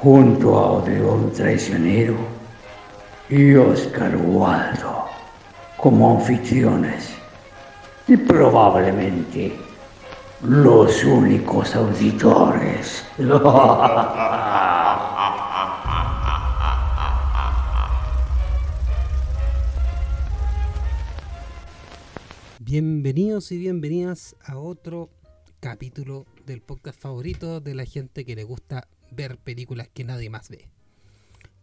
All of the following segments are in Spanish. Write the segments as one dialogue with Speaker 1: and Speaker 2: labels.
Speaker 1: junto a Odeón Traicionero y Oscar Waldo como anfitriones y probablemente los únicos auditores.
Speaker 2: Bienvenidos y bienvenidas a otro capítulo del podcast favorito de la gente que le gusta ver películas que nadie más ve.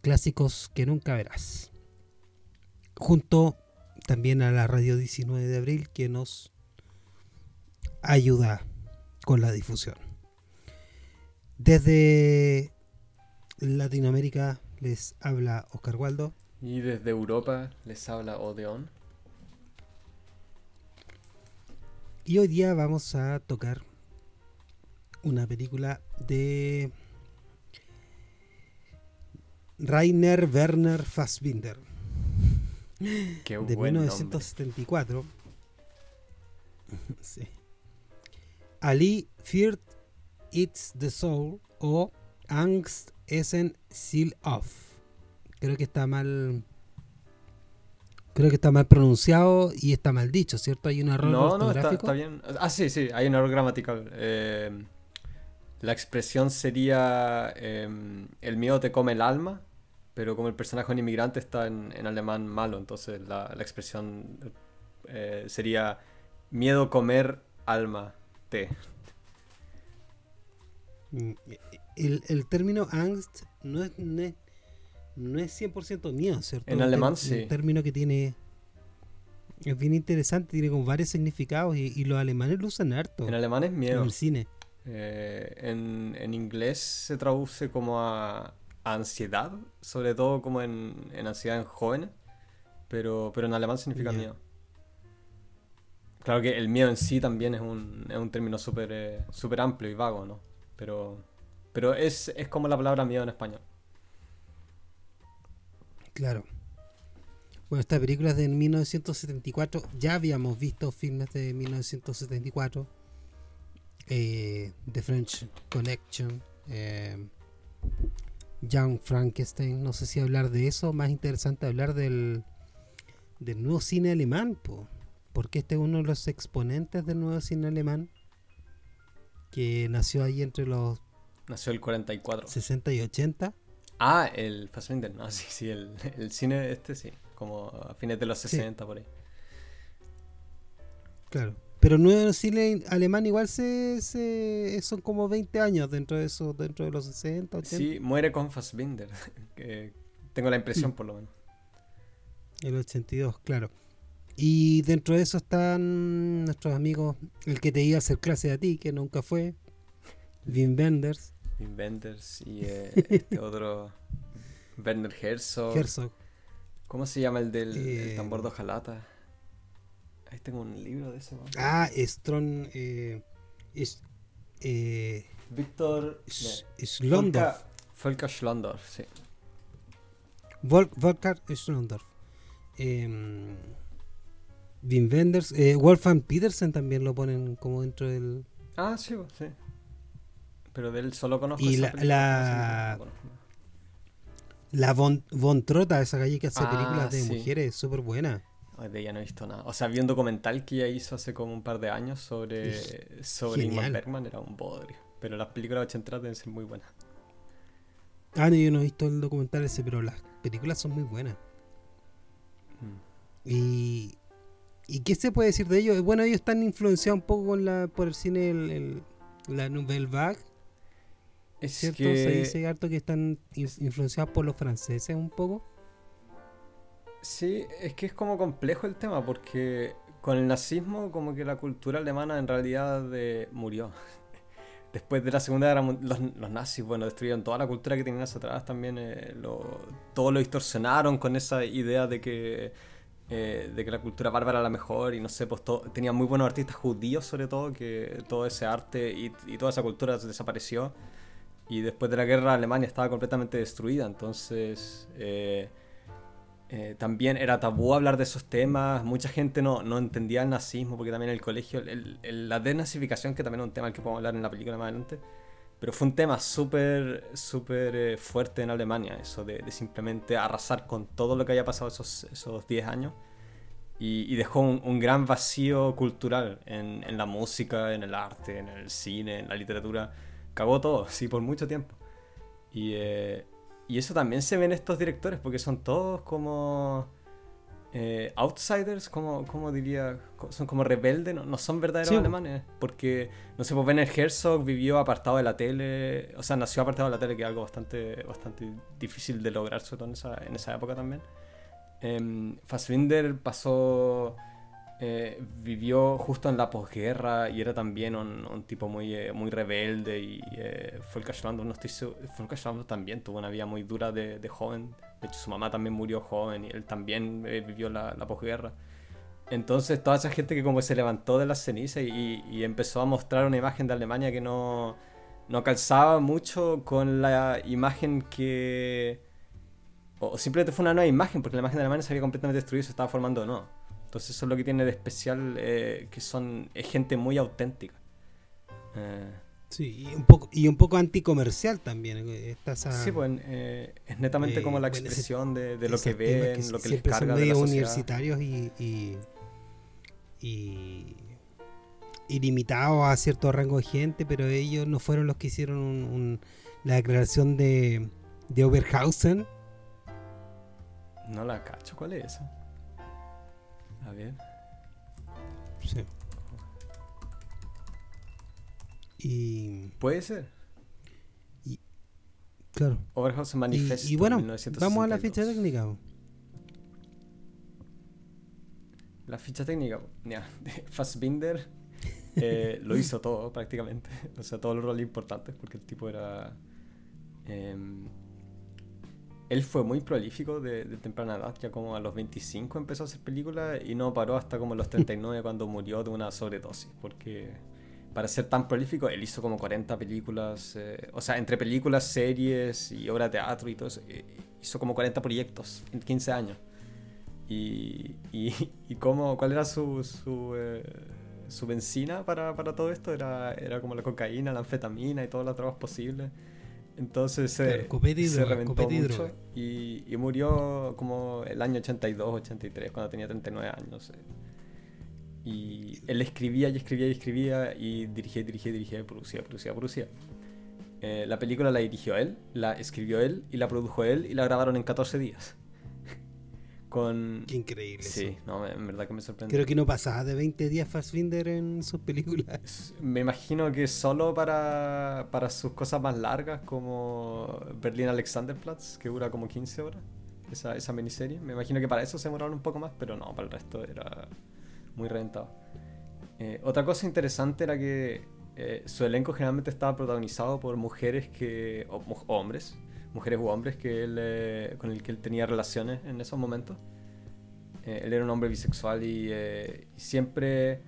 Speaker 2: Clásicos que nunca verás. Junto también a la radio 19 de abril que nos ayuda con la difusión. Desde Latinoamérica les habla Oscar Waldo.
Speaker 3: Y desde Europa les habla Odeón.
Speaker 2: Y hoy día vamos a tocar una película de Rainer Werner Fassbinder.
Speaker 3: Qué
Speaker 2: de
Speaker 3: buen
Speaker 2: 1974. sí. Ali Feared It's the Soul o Angst Essen Seal Off. Creo que está mal. Creo que está mal pronunciado y está mal dicho, ¿cierto? Hay un error
Speaker 3: No, no, está bien. Ah, sí, sí, hay un error gramatical. Eh, la expresión sería em, el miedo te come el alma, pero como el personaje es un inmigrante está en, en alemán malo, entonces la, la expresión eh, sería miedo comer alma te.
Speaker 2: Mm, El, el término angst no es, no es, no es 100% mío, ¿cierto?
Speaker 3: En alemán,
Speaker 2: ter-
Speaker 3: sí.
Speaker 2: Un término que tiene. Es bien interesante, tiene como varios significados y, y los alemanes lo usan harto
Speaker 3: En alemán es
Speaker 2: en
Speaker 3: miedo.
Speaker 2: el cine.
Speaker 3: Eh, en, en inglés se traduce como a, a ansiedad, sobre todo como en, en ansiedad en jóvenes, pero, pero en alemán significa miedo. Claro que el miedo en sí también es un, es un término súper eh, súper amplio y vago, ¿no? Pero, pero es, es como la palabra miedo en español.
Speaker 2: Claro. Bueno, esta película es de 1974. Ya habíamos visto filmes de 1974. Eh, The French Connection. eh, Young Frankenstein. No sé si hablar de eso. Más interesante hablar del, del nuevo cine alemán. po. Porque este es uno de los exponentes del nuevo cine alemán. Que nació ahí entre los
Speaker 3: Nació el 44.
Speaker 2: 60 y 80.
Speaker 3: Ah, el Fassbinder, no, sí, sí, el, el cine este sí, como a fines de los
Speaker 2: Sí.
Speaker 3: 60 por ahí.
Speaker 2: Claro. Pero nuevo cine alemán igual se, se son como 20 años dentro de eso, dentro de los 60, 80.
Speaker 3: Sí, muere con Fassbinder. que tengo la impresión, por lo menos.
Speaker 2: El 82, claro. Y dentro de eso están nuestros amigos, el que te iba a hacer clase a ti, que nunca fue, Wim Wenders,
Speaker 3: Wim Wenders y eh, este otro Werner Herzog.
Speaker 2: Herzog.
Speaker 3: ¿Cómo se llama el del el
Speaker 2: Eh,
Speaker 3: tambor de hojalata? Ahí tengo un libro de ese. ¿no?
Speaker 2: Ah, Stron, eh, es, eh,
Speaker 3: Víctor
Speaker 2: Schlondorf,
Speaker 3: Volker- Schlondorf, sí.
Speaker 2: Vol- Volker Schlondorf. Em, Wim Wenders, eh, Wolfgang Petersen también lo ponen como dentro del,
Speaker 3: Ah, sí, sí. Pero de él solo conozco
Speaker 2: Y
Speaker 3: esa
Speaker 2: la- la-
Speaker 3: no,
Speaker 2: Von, Von Trota, esa calle que hace
Speaker 3: Ah,
Speaker 2: películas de
Speaker 3: sí.
Speaker 2: mujeres, súper buena.
Speaker 3: De ella no he visto nada. O sea, vi un documental que ella hizo hace como un par de años sobre, sobre Ingmar. Bergman, era un bodrio. Pero las películas ochenteras deben ser muy buenas.
Speaker 2: Ah, no, yo no he visto el documental ese, pero las películas son muy buenas.
Speaker 3: Mm.
Speaker 2: Y, ¿y qué se puede decir de ellos? Bueno, ellos están influenciados un poco con la, por el cine, el, el- la Nouvelle Vague,
Speaker 3: Es
Speaker 2: ¿cierto?
Speaker 3: que...
Speaker 2: Se dice harto que están in- influenciados por los franceses un poco.
Speaker 3: Sí, es que es como complejo el tema porque con el nazismo como que la cultura alemana en realidad eh, murió. después de la Segunda Guerra Mundial, los, nazis, bueno, destruyeron toda la cultura que tenían hacia atrás también, eh, lo, todo lo distorsionaron con esa idea de que, eh, de que la cultura bárbara era la mejor y no sé, pues tenían muy buenos artistas judíos sobre todo, que todo ese arte y, y toda esa cultura desapareció. Y después de la guerra Alemania estaba completamente destruida, entonces... Eh, eh, también era tabú hablar de esos temas, mucha gente no, no entendía el nazismo, porque también el colegio, la denazificación, que también es un tema al que podemos hablar en la película más adelante, pero fue un tema súper, súper eh, fuerte en Alemania, eso de, simplemente arrasar con todo lo que había pasado esos, esos 10 años, y, dejó un, gran vacío cultural en, en, la música, en el arte, en el cine, en la literatura, cagó todo, sí, por mucho tiempo. Y, eh, y eso también se ve en estos directores, porque son todos como eh, outsiders, como, como, diría, son como rebeldes, no, no son verdaderos alemanes. Porque, no sé, pues Werner Herzog vivió apartado de la tele, o sea, nació apartado de la tele, que es algo bastante, bastante difícil de lograr, sobre todo en esa, en esa época también. Eh, Fassbinder pasó eh, vivió justo en la posguerra y era también un, tipo muy, eh, muy rebelde y eh, Volker no estoy seguro, también tuvo una vida muy dura de, joven, de hecho su mamá también murió joven y él también eh, vivió la, la, posguerra. Entonces toda esa gente que como se levantó de las cenizas y, empezó a mostrar una imagen de Alemania que no, no calzaba mucho con la imagen que... O simplemente fue una nueva imagen, porque la imagen de Alemania se había completamente destruido y se estaba formando o no. Entonces eso es lo que tiene de especial, eh, que son es gente muy auténtica.
Speaker 2: Eh, sí, y un poco y un poco anticomercial también. Eh,
Speaker 3: sí, pues es netamente como la expresión de, lo que ven, lo que les carga
Speaker 2: son de la universitarios y, y, y, limitados a cierto rango de gente, pero ellos no fueron los que hicieron la declaración de, de Oberhausen.
Speaker 3: No la cacho, ¿cuál es esa? A ver.
Speaker 2: Sí. Y.
Speaker 3: Puede ser.
Speaker 2: Y. Claro.
Speaker 3: Overhouse Manifesto.
Speaker 2: Y, y bueno, vamos a la ficha técnica.
Speaker 3: La ficha técnica, ya. Fassbinder eh, lo hizo todo prácticamente. O sea, todos los roles importantes porque el tipo era. Eh, él fue muy prolífico de, temprana edad, ya como a los 25 empezó a hacer películas y no paró hasta como los 39 cuando murió de una sobredosis, porque para ser tan prolífico él hizo como 40 películas, eh, o sea, entre películas, series y obras de teatro y todo eso, eh, hizo como 40 proyectos en 15 años. Y, y, y cómo, cuál era su, su, eh, su benzina para, para, todo esto, era, era como la cocaína, la anfetamina y todas las drogas posibles. Entonces se, se reventó mucho y, y, murió como el año 82, 83, cuando tenía 39 años. Y él escribía y escribía y escribía y dirigía, dirigía, dirigía, producía, producía, producía. Eh, la película la dirigió él, la escribió él y la produjo él y la grabaron en 14 días.
Speaker 2: Qué increíble.
Speaker 3: Sí, no, en verdad que me sorprende.
Speaker 2: Creo que no pasaba de 20 días Fassbinder en sus películas.
Speaker 3: Me imagino que solo para, para sus cosas más largas, como Berlin Alexanderplatz, que dura como 15 horas, esa, esa miniserie. Me imagino que para eso se demoraron un poco más, pero no, para el resto era muy rentado. Eh, otra cosa interesante era que eh, su elenco generalmente estaba protagonizado por mujeres que. o hombres mujeres u hombres que él, eh, con el que él tenía relaciones en esos momentos. Eh, él era un hombre bisexual y, eh, siempre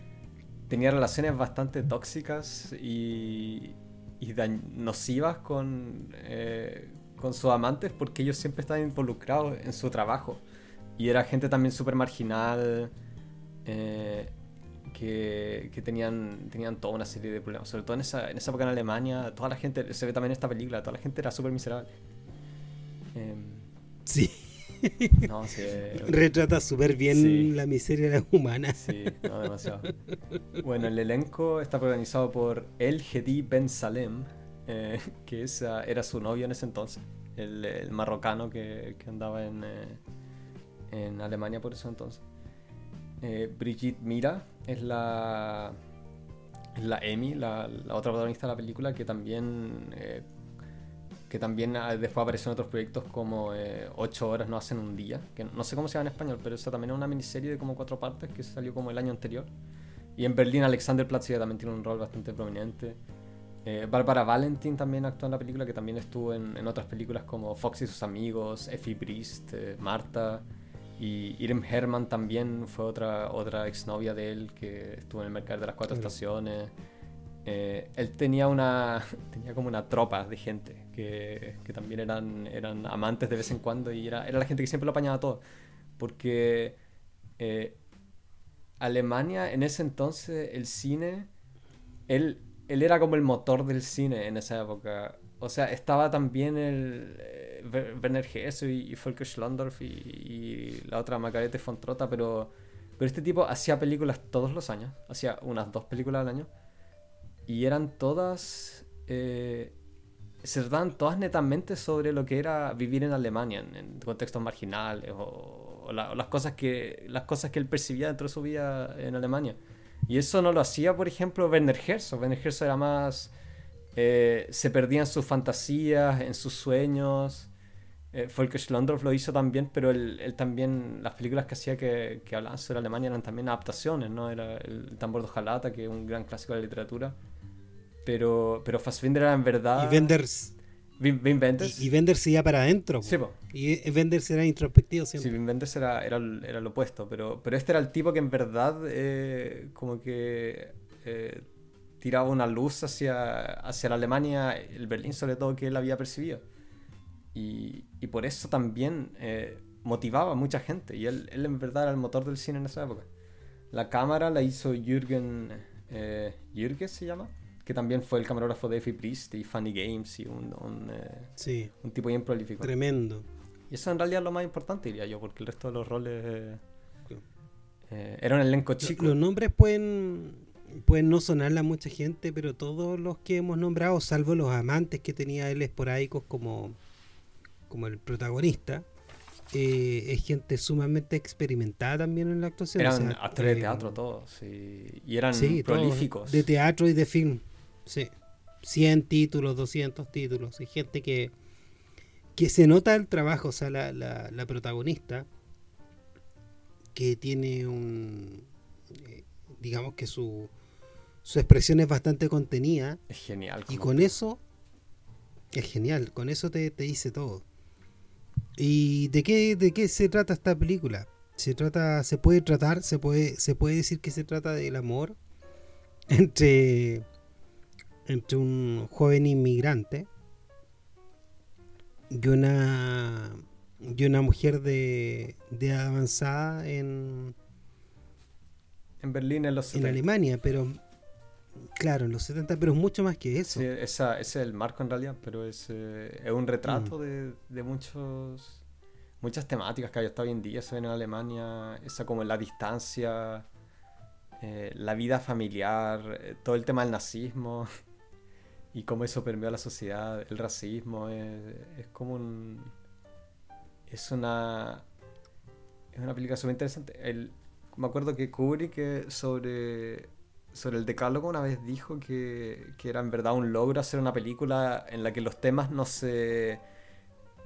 Speaker 3: tenía relaciones bastante tóxicas y, y nocivas con, con sus amantes porque ellos siempre estaban involucrados en su trabajo. Y era gente también súper marginal. Que, que, tenían, tenían toda una serie de problemas. Sobre todo en esa, en esa época en Alemania, toda la gente, se ve también en esta película, toda la gente era súper miserable.
Speaker 2: Em, sí. Retrata súper bien la miseria humana.
Speaker 3: Sí, no, demasiado. Bueno, el elenco está organizado por El Hedi Ben Salem, eh, que era su novio en ese entonces, el, marrocano que, andaba en, eh, en Alemania por ese entonces. Eh, Brigitte Mira es la, la Emi, la, la, otra protagonista de la película, que también que también ah, después apareció en otros proyectos como eh, 8 horas no hacen un día, que no sé cómo se llama en español, pero esa también es una miniserie de como cuatro partes que salió como el año anterior. Y en Berlín Alexander Platz también tiene un rol bastante prominente. Eh, Barbara Valentin también actuó en la película, que también estuvo en, otras películas como Fox y sus amigos, Effie Briest, eh, Marta. Y Irem Herman también fue otra, otra exnovia de él que estuvo en el mercado de las cuatro estaciones. Eh, él tenía una tenía como una tropa de gente que, que, también eran, eran amantes de vez en cuando y era, era la gente que siempre lo apañaba todo. Porque Alemania en ese entonces, el cine, él, él era como el motor del cine en esa época. O sea, estaba también el eh, Werner Hesse y, Volker Schlondorf y, la otra Margarete von Trotta, pero, pero este tipo hacía películas todos los años, hacía unas dos películas al año, y eran todas... Eh, se trataban todas netamente sobre lo que era vivir en Alemania, en, contextos marginales o, las, cosas que, las cosas que él percibía dentro de su vida en Alemania. Y eso no lo hacía, por ejemplo, Werner Herzog. Werner Herzog era más... Eh, se perdía en sus fantasías, en sus sueños. Eh, Volker Schlondorf lo hizo también, pero él, él también, las películas que hacía que, que, hablaban sobre Alemania eran también adaptaciones, ¿no? Era el Tambor de Jalata, que es un gran clásico de la literatura. Pero, pero Fassbinder era en verdad...
Speaker 2: Y Wenders...
Speaker 3: Wim, Wenders.
Speaker 2: Y, Wenders iba para adentro.
Speaker 3: Sí,
Speaker 2: Y Wenders era introspectivo siempre.
Speaker 3: Sí, Wim Wenders era, era, era, lo opuesto, pero, pero este era el tipo que en verdad eh, como que eh, tiraba una luz hacia, hacia la Alemania, el Berlín sobre todo, que él había percibido. Y, y por eso también eh, motivaba a mucha gente. Y él, él, en verdad era el motor del cine en esa época. La cámara la hizo Jürgen... Eh, ¿Jürgen se llama? Que también fue el camarógrafo de Effie Priest y Funny Games y un, un,
Speaker 2: eh,
Speaker 3: un tipo bien prolífico.
Speaker 2: Tremendo.
Speaker 3: Y eso en realidad es lo más importante, diría yo, porque el resto de los roles eh, eh era un elenco chico.
Speaker 2: Los nombres pueden, pueden no sonarle a mucha gente, pero todos los que hemos nombrado, salvo los amantes que tenía él esporádicos como, como el protagonista, eh, es gente sumamente experimentada también en la actuación.
Speaker 3: Eran actores de teatro todos, y eran prolíficos.
Speaker 2: de teatro y de film. Sí. 100 títulos, 200 títulos. Hay gente que, que se nota el trabajo, o sea, la, la, protagonista, que tiene un. Eh, digamos que su, su expresión es bastante contenida.
Speaker 3: Es genial.
Speaker 2: Y con eso. Es genial, con eso te, te dice todo. ¿Y de qué, de qué se trata esta película? Se trata, se puede tratar, se puede, se puede decir que se trata del amor entre entre un joven inmigrante y una y una mujer de, de avanzada en
Speaker 3: en Berlín en los 70.
Speaker 2: en Alemania pero claro en los 70 pero es mucho más que eso
Speaker 3: sí, esa, ese es el marco en realidad pero es, eh, es un retrato mm. de, de, muchos muchas temáticas que hay hasta hoy en día se ven en Alemania esa como la distancia eh, la vida familiar eh, todo el tema del nazismo y cómo eso permeó a la sociedad, el racismo, es, como un... Es una... Es una película súper interesante. El, me acuerdo que Kubrick sobre, sobre el decálogo una vez dijo que, que, era en verdad un logro hacer una película en la que los temas no se...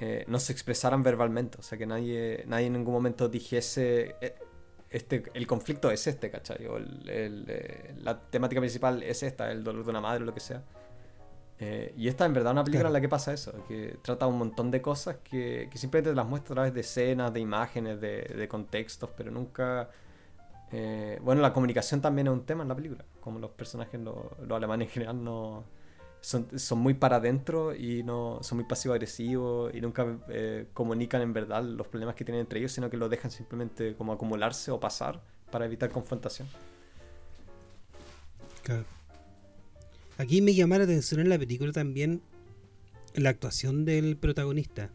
Speaker 3: Eh, no se expresaran verbalmente, o sea que nadie, nadie en ningún momento dijese eh, este, el conflicto es este, ¿cachai? O eh, la temática principal es esta, el dolor de una madre o lo que sea. Eh, y esta en verdad es una película en la que pasa eso, que trata un montón de cosas que, que simplemente te las muestra a través de escenas, de imágenes, de, de contextos, pero nunca... Eh, bueno, la comunicación también es un tema en la película, como los personajes, los, alemanes en general, no, son, son muy para adentro y no son muy pasivo-agresivos y nunca eh, comunican en verdad los problemas que tienen entre ellos, sino que lo dejan simplemente como acumularse o pasar para evitar confrontación.
Speaker 2: Claro. Aquí me llama la atención en la película también la actuación del protagonista.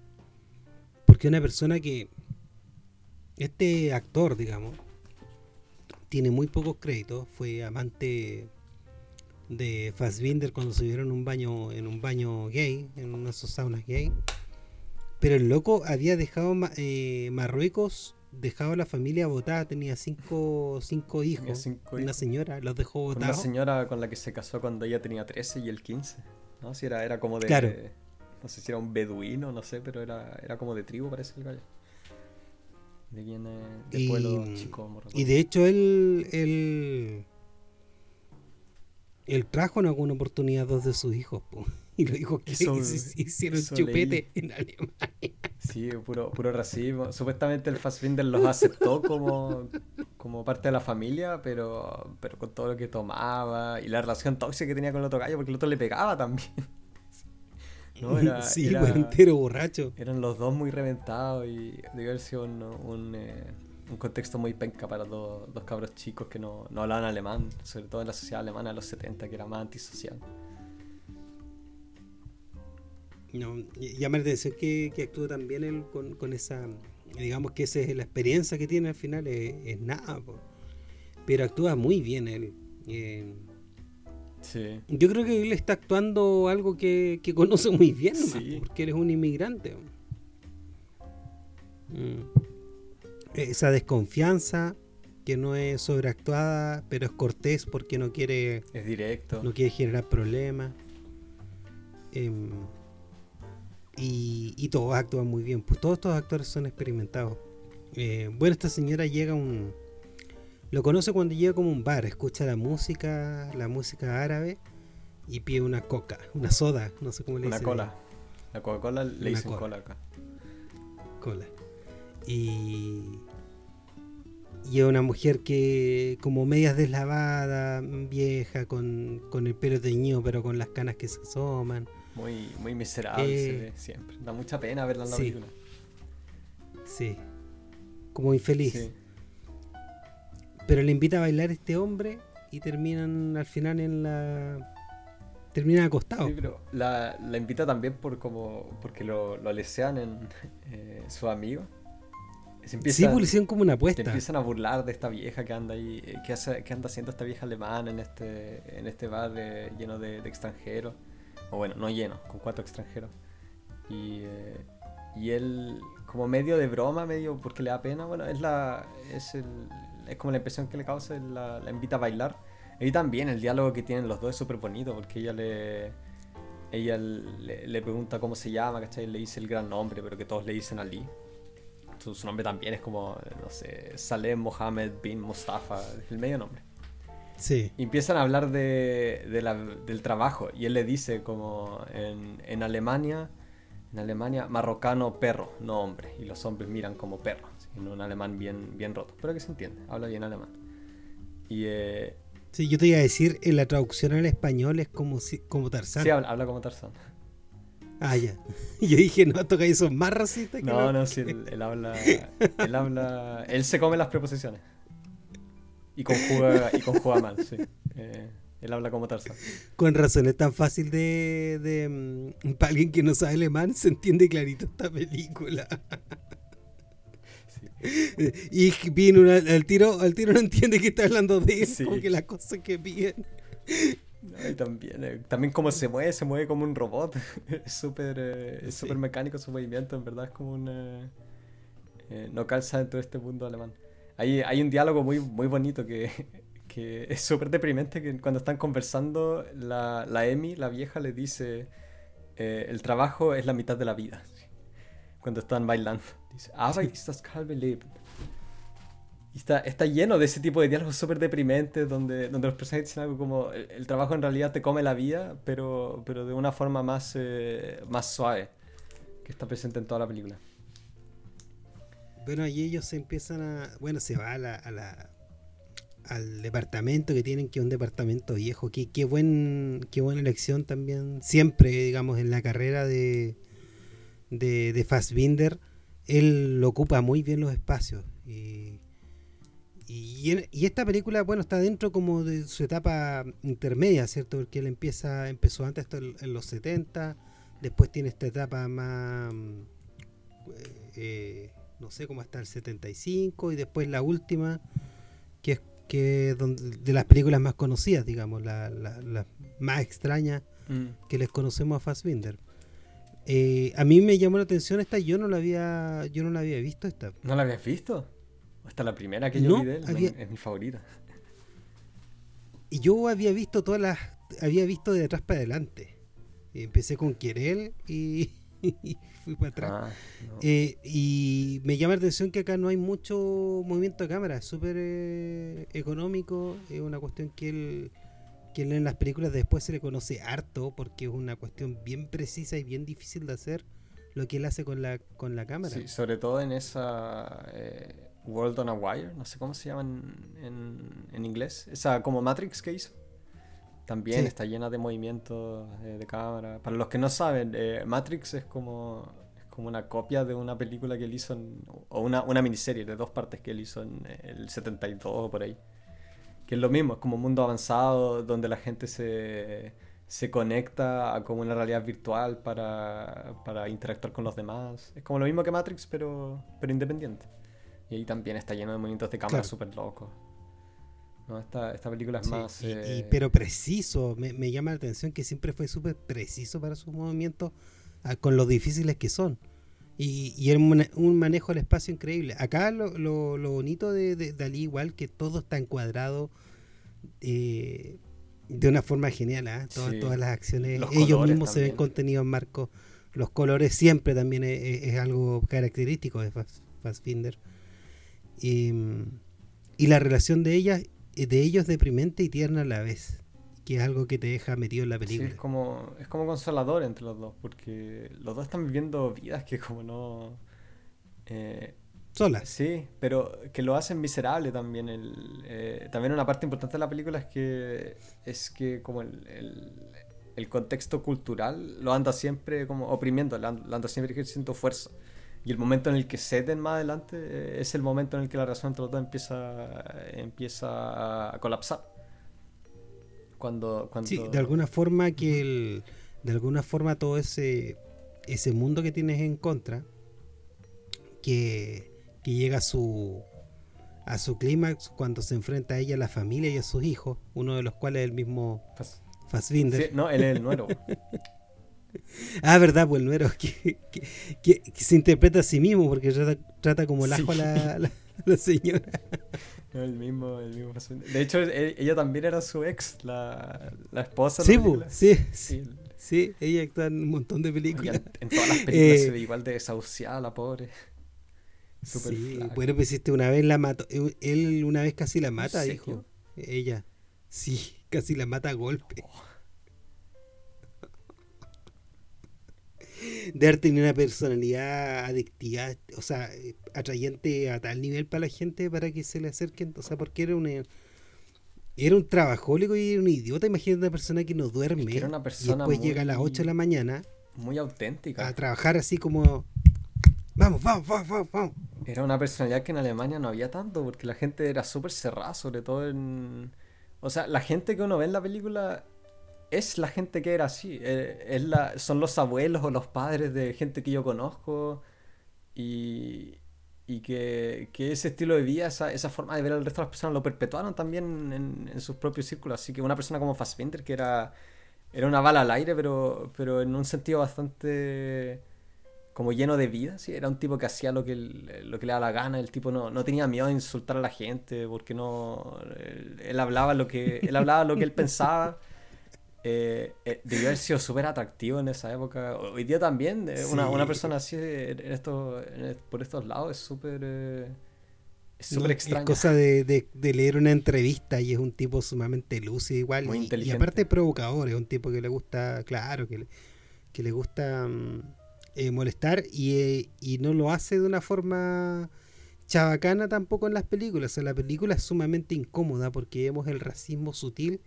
Speaker 2: Porque una persona que. Este actor, digamos, tiene muy pocos créditos. Fue amante de Fassbinder cuando se vieron un baño, en un baño gay, en unas saunas gay. Pero el loco había dejado eh, Marruecos dejado la familia votada, tenía cinco, cinco hijos. una señora los dejó votados.
Speaker 3: Una señora con la que se casó cuando ella tenía 13 y el 15. ¿no? Si era, era como de, No sé si era un beduino, no sé, pero era, era como de tribu, parece el gallo. De viene de
Speaker 2: y, pueblo chico. Y de hecho, él, él. él trajo en alguna oportunidad dos de sus hijos, y los hijos que hicieron chupete en Alemania.
Speaker 3: Sí, puro, puro racismo. Supuestamente el Fassbinder los aceptó como, como parte de la familia, pero, pero con todo lo que tomaba y la relación tóxica que tenía con el otro gallo, porque el otro le pegaba también.
Speaker 2: ¿no? Era, sí, era, entero borracho.
Speaker 3: Eran los dos muy reventados y debe haber sido un, eh, un, contexto muy penca para dos, dos cabros chicos que no, no, hablaban alemán, sobre todo en la sociedad alemana de los 70, que era más antisocial.
Speaker 2: No, llama la atención que, que actúa también él con, con, esa, digamos que esa es la experiencia que tiene al final, es, nada, pero actúa muy bien él. Eh, yo creo que él está actuando algo que, conoce muy bien, porque él es un inmigrante. Mm. Esa desconfianza que no es sobreactuada, pero es cortés porque no quiere.
Speaker 3: Es directo.
Speaker 2: No quiere generar problemas. Em, y, y, todos actúan muy bien. Pues todos estos actores son experimentados. Eh, bueno, esta señora llega a un lo conoce cuando llega como un bar, escucha la música, la música árabe y pide una coca, una soda, no sé cómo le
Speaker 3: dicen. Una cola. La Coca-Cola le dicen cola. acá.
Speaker 2: Cola. Y. Y es una mujer que, como medias deslavada, vieja, con, con el pelo teñido, pero con las canas que se asoman.
Speaker 3: Muy, muy miserable se eh, ve siempre. Da mucha pena verla en la película.
Speaker 2: Sí. Como infeliz. Sí. Pero le invita a bailar este hombre y terminan al final en la. Terminan acostados.
Speaker 3: Sí, pero la, la, invita también por como. porque lo, lo alesean en eh, su amigo.
Speaker 2: sí, pues como una apuesta.
Speaker 3: Se empiezan a burlar de esta vieja que anda ahí. Eh, ¿Qué, hace, qué anda haciendo esta vieja alemana en este, en este bar lleno de, extranjeros? O bueno, no lleno, con cuatro extranjeros. Y, eh, y él, como medio de broma, medio porque le da pena, bueno, es la es el, es como la impresión que le causa, la, la invita a bailar. Y también el diálogo que tienen los dos es súper bonito porque ella le ella le, pregunta cómo se llama, ¿cachai? Le dice el gran nombre, pero que todos le dicen Ali. Entonces, su nombre también es como, no sé, Salem Mohammed bin Mustafa, el medio nombre.
Speaker 2: Sí.
Speaker 3: Y empiezan a hablar de, de la, del trabajo y él le dice como en, en Alemania, en Alemania, marrocano perro, no hombre. Y los hombres miran como perro en un alemán bien, bien roto, pero que se entiende, habla bien alemán. Y, eh,
Speaker 2: sí, yo te iba a decir, en la traducción al español es como, como Tarzán.
Speaker 3: Sí, habla, como Tarzán.
Speaker 2: Ah, ya. Yo dije, no, gallos son más racistas
Speaker 3: que No, no, sí, él, habla, él habla. Él se come las preposiciones. Y conjuga, y conjuga mal, sí. Eh, él habla como Tarzán.
Speaker 2: Con razón, es tan fácil de, de. Mm, para alguien que no sabe alemán, se entiende clarito esta película. Y vino al tiro, al tiro no entiende que está hablando de eso, porque las cosas que piden.
Speaker 3: también, eh, también como se mueve, se mueve como un robot. es súper eh, súper mecánico su movimiento, en verdad es como un... Eh, no calza dentro de este mundo alemán. Hay, hay un diálogo muy, muy bonito que, que es súper deprimente, que cuando están conversando, la, la Emi, la vieja, le dice, el trabajo es la mitad de la vida cuando están bailando. Dice, Arbeit ist das halbe Leben. Y está, está lleno de ese tipo de diálogos súper deprimentes donde, donde los personajes dicen algo como el, trabajo en realidad te come la vida, pero, pero de una forma más, eh, más suave, que está presente en toda la película.
Speaker 2: Bueno, ahí ellos se empiezan a... Bueno, se va a la, al departamento que tienen, que es un departamento viejo. Qué, qué, buen, qué buena elección también. Siempre, digamos, en la carrera de, de, de Fassbinder, él ocupa muy bien los espacios. Y, y, esta película, bueno, está dentro como de su etapa intermedia, ¿cierto? Porque él empieza, empezó antes en, los 70, después tiene esta etapa más, eh, no sé, como hasta el 75, y después la última, que es que donde, de las películas más conocidas, digamos, la, la, más extrañas mm. que les conocemos a Fassbinder. Eh, a mí me llamó la atención esta, yo no la había, yo no la había visto esta.
Speaker 3: ¿No la habías visto? Esta la primera que yo vi de él, es mi favorita.
Speaker 2: Y yo había visto todas las, había visto de atrás para adelante. Empecé con Querel y, fui para atrás. Ah, eh, y me llama la atención que acá no hay mucho movimiento de cámara, es súper eh, económico, es una cuestión que él que en las películas después se le conoce harto porque es una cuestión bien precisa y bien difícil de hacer lo que él hace con la, con la cámara.
Speaker 3: Sí, sobre todo en esa eh, World on a Wire, no sé cómo se llama en, en, inglés, esa como Matrix que hizo. También está llena de movimientos de, cámara. Para los que no saben, eh, Matrix es como, es como una copia de una película que él hizo, o una, una miniserie de dos partes que él hizo en el 72 o por ahí que es lo mismo, es como un mundo avanzado donde la gente se, se conecta a como una realidad virtual para, para, interactuar con los demás. Es como lo mismo que Matrix, pero, pero independiente. Y ahí también está lleno de movimientos de cámara súper locos. ¿No? Esta, esta, película es más...
Speaker 2: Eh, pero preciso, me, me, llama la atención que siempre fue súper preciso para sus movimientos ah, con lo difíciles que son. Y, y un, un, manejo del espacio increíble. Acá lo, lo, lo bonito de, de, Dalí, igual que todo está encuadrado eh, de una forma genial. ¿eh? Todas, las acciones, ellos mismos se ven contenidos en marco. Los colores siempre también es, algo característico de Fassbinder. Y, y, la relación de ellas, de ellos deprimente y tierna a la vez que es algo que te deja metido en la película.
Speaker 3: Sí, es como, es como consolador entre los dos, porque los dos están viviendo vidas que como no...
Speaker 2: Eh, Solas.
Speaker 3: Sí, pero que lo hacen miserable también. El, eh, también una parte importante de la película es que es que como el, el, contexto cultural lo anda siempre como oprimiendo, lo anda, siempre ejerciendo fuerza. Y el momento en el que ceden más adelante eh, es el momento en el que la relación entre los dos empieza, empieza a colapsar. Cuando, cuando...
Speaker 2: Sí, de alguna forma que el, de alguna forma todo ese ese mundo que tienes en contra que, que llega a su a su clímax cuando se enfrenta a ella la familia y a sus hijos, uno de los cuales es el mismo Fassbinder.
Speaker 3: no, él es el nuero.
Speaker 2: ah, verdad, pues el nuero que, que, se interpreta a sí mismo porque trata, como el ajo a la, la señora.
Speaker 3: el mismo, el mismo. De hecho, e, ella también era su ex, la, la esposa.
Speaker 2: Sí, sí, sí, sí. ella actúa en un montón de películas.
Speaker 3: En, todas las películas se ve eh, igual de desahuciada la pobre.
Speaker 2: Super sí, bueno, pues este una vez la mató. Eh, él una vez casi la mata, dijo. Ella. Sí, casi la mata a golpe. Oh. De tenía una personalidad adictiva, o sea, atrayente a tal nivel para la gente para que se le acerquen, o sea, porque era un era un trabajólico y era un idiota, imagínate una persona que no duerme
Speaker 3: era una persona
Speaker 2: y después llega a las 8 de la mañana
Speaker 3: muy auténtica
Speaker 2: a trabajar así como vamos, vamos, vamos, vamos.
Speaker 3: Era una personalidad que en Alemania no había tanto porque la gente era súper cerrada, sobre todo en o sea, la gente que uno ve en la película es la gente que era así. Eh, es la, son los abuelos o los padres de gente que yo conozco. Y, y que, que, ese estilo de vida, esa, esa, forma de ver al resto de las personas lo perpetuaron también en, en, sus propios círculos. Así que una persona como Fassbinder, que era, era una bala al aire, pero, pero en un sentido bastante como lleno de vida, ¿sí? era un tipo que hacía lo que, lo que le daba la gana, el tipo no, no tenía miedo de insultar a la gente, porque no, él, hablaba lo que, él hablaba lo que él pensaba eh, eh, debió haber sido súper atractivo en esa época. Hoy día también, eh, una, una, persona así en esto, por estos lados es súper... Eh, es súper extraño.
Speaker 2: Es cosa de, de, leer una entrevista y es un tipo sumamente lúcido igual. Muy y, inteligente. y, aparte provocador, es un tipo que le gusta, claro, que le, que le gusta mm, molestar y, y no lo hace de una forma chabacana tampoco en las películas. O sea, la película es sumamente incómoda porque vemos el racismo sutil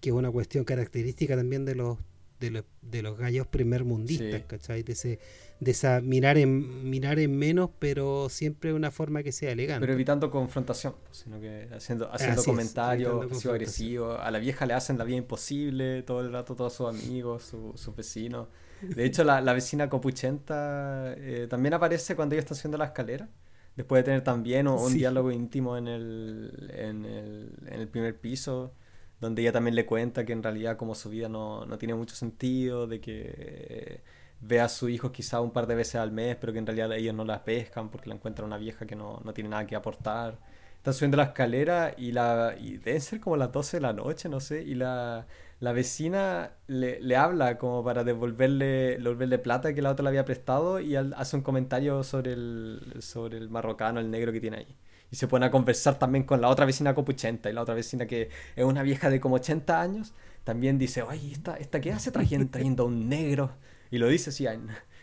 Speaker 2: que es una cuestión característica también de los de los, de los gallos primermundistas, ¿cachai? De, ese, de esa mirar en, mirar en menos, pero siempre de una forma que sea elegante.
Speaker 3: Pero evitando confrontación, pues, sino que haciendo, haciendo comentarios agresivos. A la vieja le hacen la vida imposible todo el rato, todos sus amigos, sus su vecinos. De hecho, la, la vecina copuchenta eh, también aparece cuando ella está haciendo la escalera. Después de tener también un, diálogo íntimo en el, en el, en el primer piso donde ella también le cuenta que en realidad como su vida no, no tiene mucho sentido, de que ve a su hijo quizá un par de veces al mes, pero que en realidad ellos no la pescan porque la encuentran una vieja que no, no tiene nada que aportar. Están subiendo la escalera y, la, y deben ser como las 12 de la noche, no sé, y la, la vecina le, le, habla como para devolverle, devolverle plata que la otra le había prestado y hace un comentario sobre el, sobre el marrocano, el negro que tiene ahí. Y se pone a conversar también con la otra vecina copuchenta y la otra vecina que es una vieja de como 80 años, también dice, oye, ¿esta, esta qué hace trayendo, trayendo a un negro? Y lo dice así,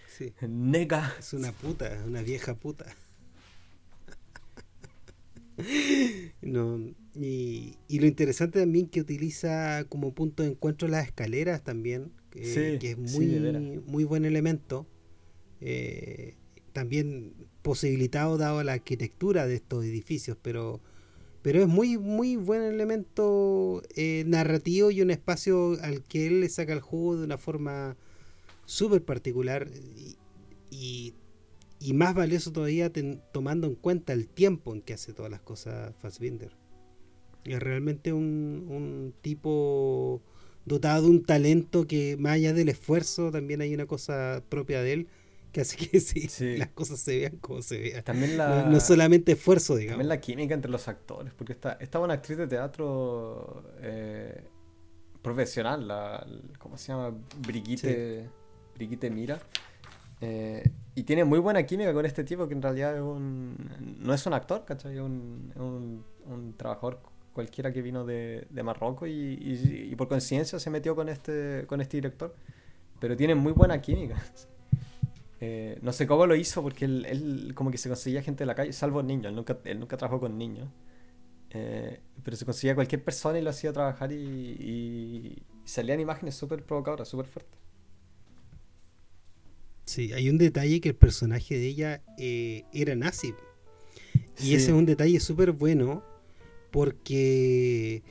Speaker 3: sí. nega.
Speaker 2: Es una puta, una vieja puta. no, y, lo interesante también que utiliza como punto de encuentro las escaleras también, que es muy, muy buen elemento. Eh, también posibilitado dado la arquitectura de estos edificios, pero, pero es muy, muy buen elemento eh, narrativo y un espacio al que él le saca el jugo de una forma súper particular y, y, más valioso todavía tomando en cuenta el tiempo en que hace todas las cosas Fassbinder. Es realmente un, un tipo dotado de un talento que más allá del esfuerzo también hay una cosa propia de él que hace que sí, las cosas se vean como se vean.
Speaker 3: También
Speaker 2: la, no, solamente esfuerzo, digamos.
Speaker 3: También la química entre los actores, porque está, estaba una actriz de teatro eh, profesional, la, ¿cómo se llama? Brigitte, Brigitte Mira. Eh, y tiene muy buena química con este tipo que en realidad es un, no es un actor, ¿cachai? Es un, un, un trabajador cualquiera que vino de, de Marruecos y, y, por coincidencia se metió con este, con este director. Pero tiene muy buena química. Eh, no sé cómo lo hizo porque él, como que se conseguía gente de la calle, salvo niños, él nunca, él nunca trabajó con niños. Eh, pero se conseguía cualquier persona y lo hacía trabajar y, salían imágenes súper provocadoras, súper fuertes.
Speaker 2: Sí, hay un detalle que el personaje de ella eh, era nazi. Y ese es un detalle súper bueno porque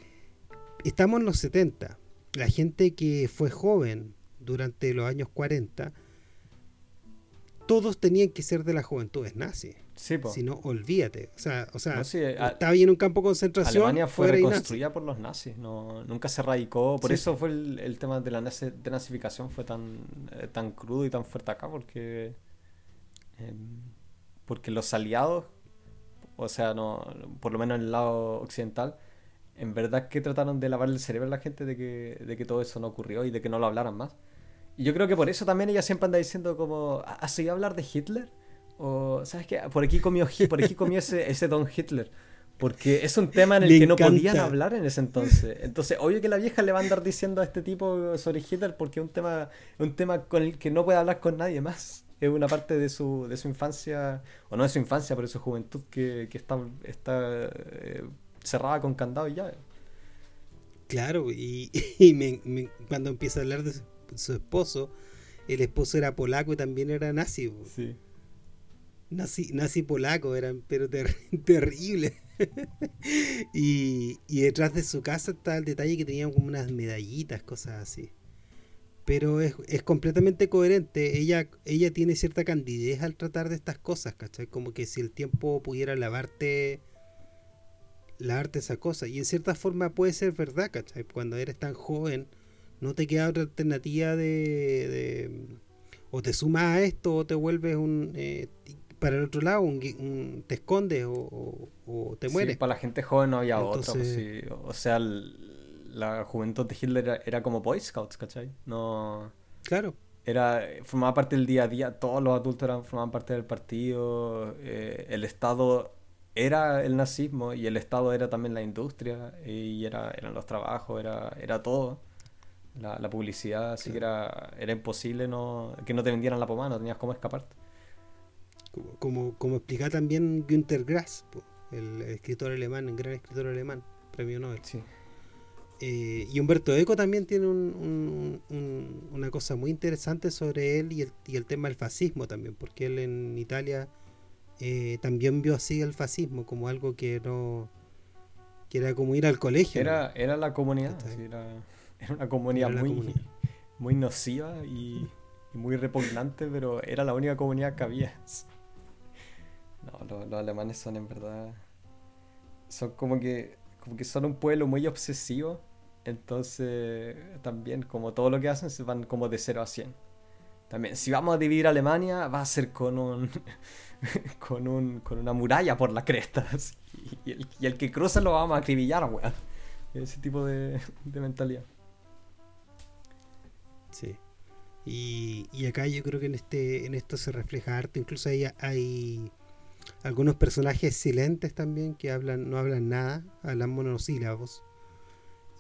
Speaker 2: estamos en los 70. La gente que fue joven durante los años 40 todos tenían que ser de las juventudes nazi.
Speaker 3: Sí,
Speaker 2: Si no, olvídate. O sea, o sea estaba en un campo de concentración.
Speaker 3: Alemania fue reconstruida por los nazis, no, nunca se radicó. Por eso fue el, tema de la denazificación fue tan, eh, tan crudo y tan fuerte acá, porque, em, porque los aliados, o sea, no por lo menos en el lado occidental, en verdad que trataron de lavar el cerebro a la gente de que, de que todo eso no ocurrió y de que no lo hablaran más. Y yo creo que por eso también ella siempre anda diciendo como, ¿has seguido hablar de Hitler? O, ¿sabes qué? Por aquí comió, por aquí comió ese, ese Don Hitler. Porque es un tema en el que no podían hablar en ese entonces. Entonces, obvio que la vieja le va a andar diciendo a este tipo sobre Hitler porque es un tema, un tema con el que no puede hablar con nadie más. Es una parte de su, de su infancia, o no de su infancia, pero de su juventud que, que está, está eh, cerrada con candado y ya.
Speaker 2: Claro, y, y cuando empieza a hablar de, su esposo, el esposo era polaco y también era nazi.
Speaker 3: Sí.
Speaker 2: Nazi, nazi polaco, eran pero terrible. y, y, detrás de su casa está el detalle que tenían como unas medallitas, cosas así. Pero es, es, completamente coherente. Ella, ella tiene cierta candidez al tratar de estas cosas, ¿cachai? Como que si el tiempo pudiera lavarte lavarte esa cosa. Y en cierta forma puede ser verdad, ¿cachai? Cuando eres tan joven no te queda otra alternativa de, o te sumas a esto o te vuelves un eh, para el otro lado un, te escondes o, te mueres.
Speaker 3: para la gente joven no había otra pues o sea la juventud de Hitler era, como Boy Scouts ¿cachai? no
Speaker 2: claro.
Speaker 3: era formaba parte del día a día todos los adultos eran formaban parte del partido eh, el Estado era el nazismo y el Estado era también la industria y era eran los trabajos era era todo la, publicidad, así que era, era imposible no, que no te vendieran la pomada, no tenías cómo escaparte.
Speaker 2: Como, como, explica también Günter Grass, el escritor alemán, el gran escritor alemán, premio Nobel. Eh, y Humberto Eco también tiene una cosa muy interesante sobre él y el, y el, tema del fascismo también, porque él en Italia eh, también vio así el fascismo como algo que no que era como ir al colegio.
Speaker 3: Era, era la comunidad, era... Era una comunidad muy, muy nociva y, muy repugnante, pero era la única comunidad que había. No, los, alemanes son en verdad. Son como que, como que son un pueblo muy obsesivo. Entonces, también, como todo lo que hacen, se van como de 0 a 100. También, si vamos a dividir Alemania, va a ser con un. con, un, con una muralla por la cresta. Y el, y el que cruza lo vamos a acribillar, weón. Ese tipo de, de mentalidad.
Speaker 2: Sí. Y, y, acá yo creo que en este en esto se refleja harto. Incluso hay, hay, algunos personajes silentes también que hablan no hablan nada, hablan monosílabos.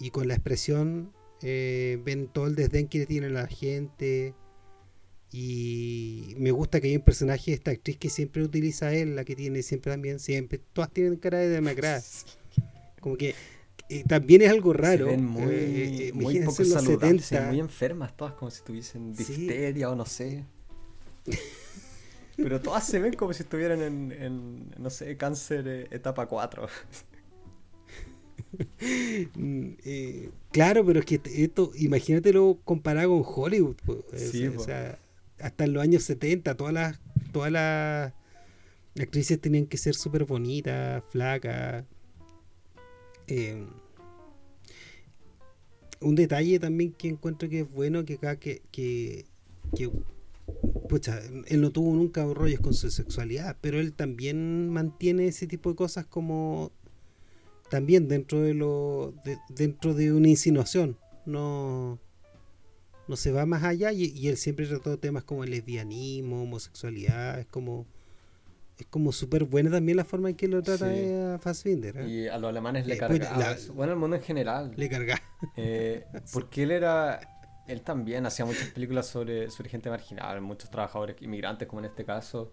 Speaker 2: Y con la expresión eh, ven todo el desdén que le tiene la gente. Y me gusta que hay un personaje esta actriz que siempre utiliza a él, la que tiene siempre también, siempre. Todas tienen cara de demacrada. Como que eh, también es algo raro.
Speaker 3: Se ven muy, eh, eh, muy poco saludables, muy enfermas, todas como si tuviesen difteria o no sé. Pero todas se ven como si estuvieran en, en no sé, cáncer etapa 4.
Speaker 2: Mm, claro, pero es que esto, imagínatelo comparado con Hollywood. o sea, hasta en los años 70, todas las, todas las actrices tenían que ser súper bonitas, flacas. Eh, un detalle también que encuentro que es bueno que acá que, que, pucha, él no tuvo nunca rollos con su sexualidad, pero él también mantiene ese tipo de cosas como también dentro de lo dentro de una insinuación, no no se va más allá y, y él siempre trató temas como el lesbianismo, homosexualidad, es como es como súper buena también la forma en que lo trata a Fassbinder. ¿eh?
Speaker 3: Y a los alemanes le carga. Bueno, al mundo en general.
Speaker 2: Le carga.
Speaker 3: Eh, porque él era. Él también hacía muchas películas sobre, sobre gente marginal, muchos trabajadores inmigrantes, como en este caso.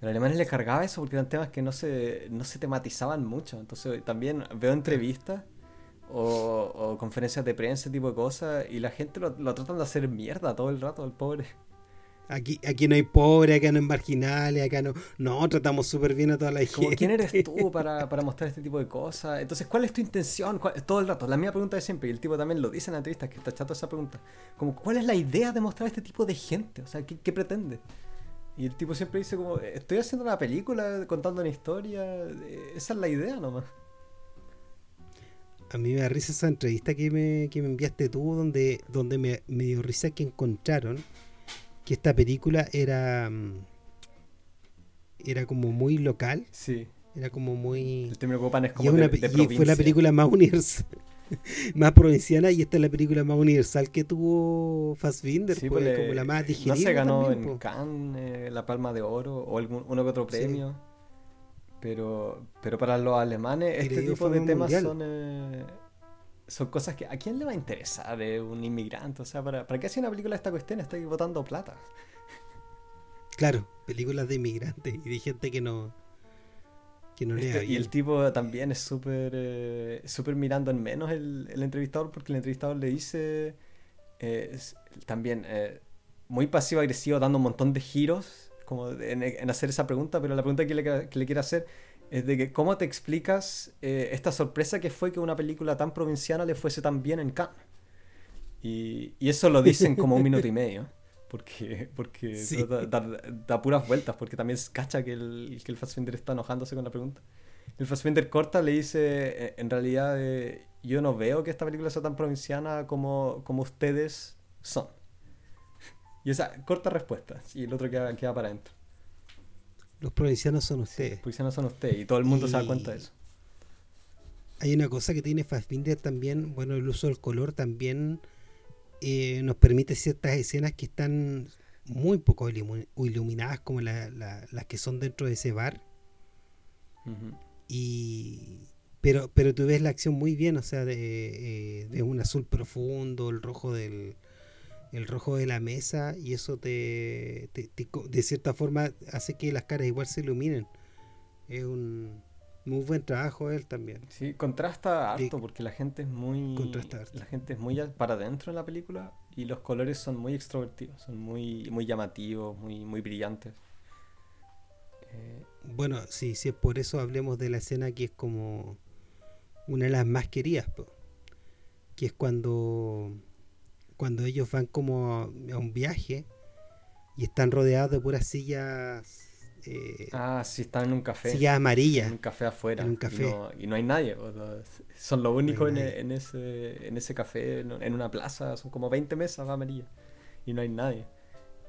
Speaker 3: A los alemanes le cargaba eso porque eran temas que no se, no se tematizaban mucho. Entonces también veo entrevistas o, o conferencias de prensa, ese tipo de cosas, y la gente lo, lo tratan de hacer mierda todo el rato, el pobre.
Speaker 2: Aquí, aquí no hay pobre, acá no hay marginales, acá no. No, tratamos súper bien a toda la gente.
Speaker 3: ¿Quién eres tú para, para, mostrar este tipo de cosas? Entonces, ¿cuál es tu intención? Todo el rato, la misma pregunta de siempre, y el tipo también lo dice en la entrevista, que está chato esa pregunta. Como, ¿cuál es la idea de mostrar este tipo de gente? O sea, ¿qué, qué pretende? Y el tipo siempre dice como, estoy haciendo una película, contando una historia, eh, esa es la idea nomás.
Speaker 2: A mí me da risa esa entrevista que me, que me enviaste tú, donde, donde me, me dio risa que encontraron que esta película era mm, era como muy local.
Speaker 3: Sí.
Speaker 2: Era como muy.
Speaker 3: El término es como de,
Speaker 2: y fue la película más universal, más provinciana y esta es la película más universal que tuvo Fassbinder, sí, pues, como la más digerible.
Speaker 3: No se ganó en Cannes eh, la Palma de Oro o algún, uno que otro premio. Pero, pero para los alemanes este tipo de temas son eh, son cosas que a quién le va a interesar eh, un inmigrante, o sea, ¿para, ¿para qué hace una película de esta cuestión? Estoy botando plata.
Speaker 2: Claro, películas de inmigrantes y de gente que no que no
Speaker 3: este, Y el tipo también es súper eh, súper mirando en menos el, el, entrevistador porque el entrevistador le dice eh, también eh, muy pasivo agresivo dando un montón de giros como en, en, hacer esa pregunta, pero la pregunta que le, que le quiere hacer es de que cómo te explicas eh, esta sorpresa que fue que una película tan provinciana le fuese tan bien en Cannes. Y, y eso lo dicen como un minuto y medio. Porque, porque da, puras vueltas, porque también cacha que el, que el Fassbinder está enojándose con la pregunta. El Fassbinder corta le dice, eh, en realidad, eh, yo no veo que esta película sea tan provinciana como, como ustedes son. Y esa corta respuesta, y el otro queda, queda para adentro.
Speaker 2: Los provincianos son ustedes. los
Speaker 3: provincianos son ustedes y todo el mundo se da cuenta de eso.
Speaker 2: Hay una cosa que tiene Fassbinder también, bueno, el uso del color también eh, nos permite ciertas escenas que están muy poco iluminadas como las que son dentro de ese bar. Y pero pero tú ves la acción muy bien, o sea, de, eh, de un azul profundo, el rojo del, el rojo de la mesa y eso te, de cierta forma hace que las caras igual se iluminen. Es un muy buen trabajo él también.
Speaker 3: Sí, contrasta harto porque la gente es muy la gente es muy para adentro en la película y los colores son muy extrovertidos, son muy muy llamativos, muy muy brillantes.
Speaker 2: Eh, bueno, sí, sí, por eso hablemos de la escena que es como una de las más queridas, que es cuando cuando ellos van como a un viaje y están rodeados de puras sillas.
Speaker 3: Eh, ah, sí, están en un café.
Speaker 2: Sillas amarillas.
Speaker 3: En un café afuera.
Speaker 2: En un café.
Speaker 3: Y no, hay nadie. son lo único en, ese, en ese café, en una plaza. Son como 20 mesas amarillas. Y no hay nadie.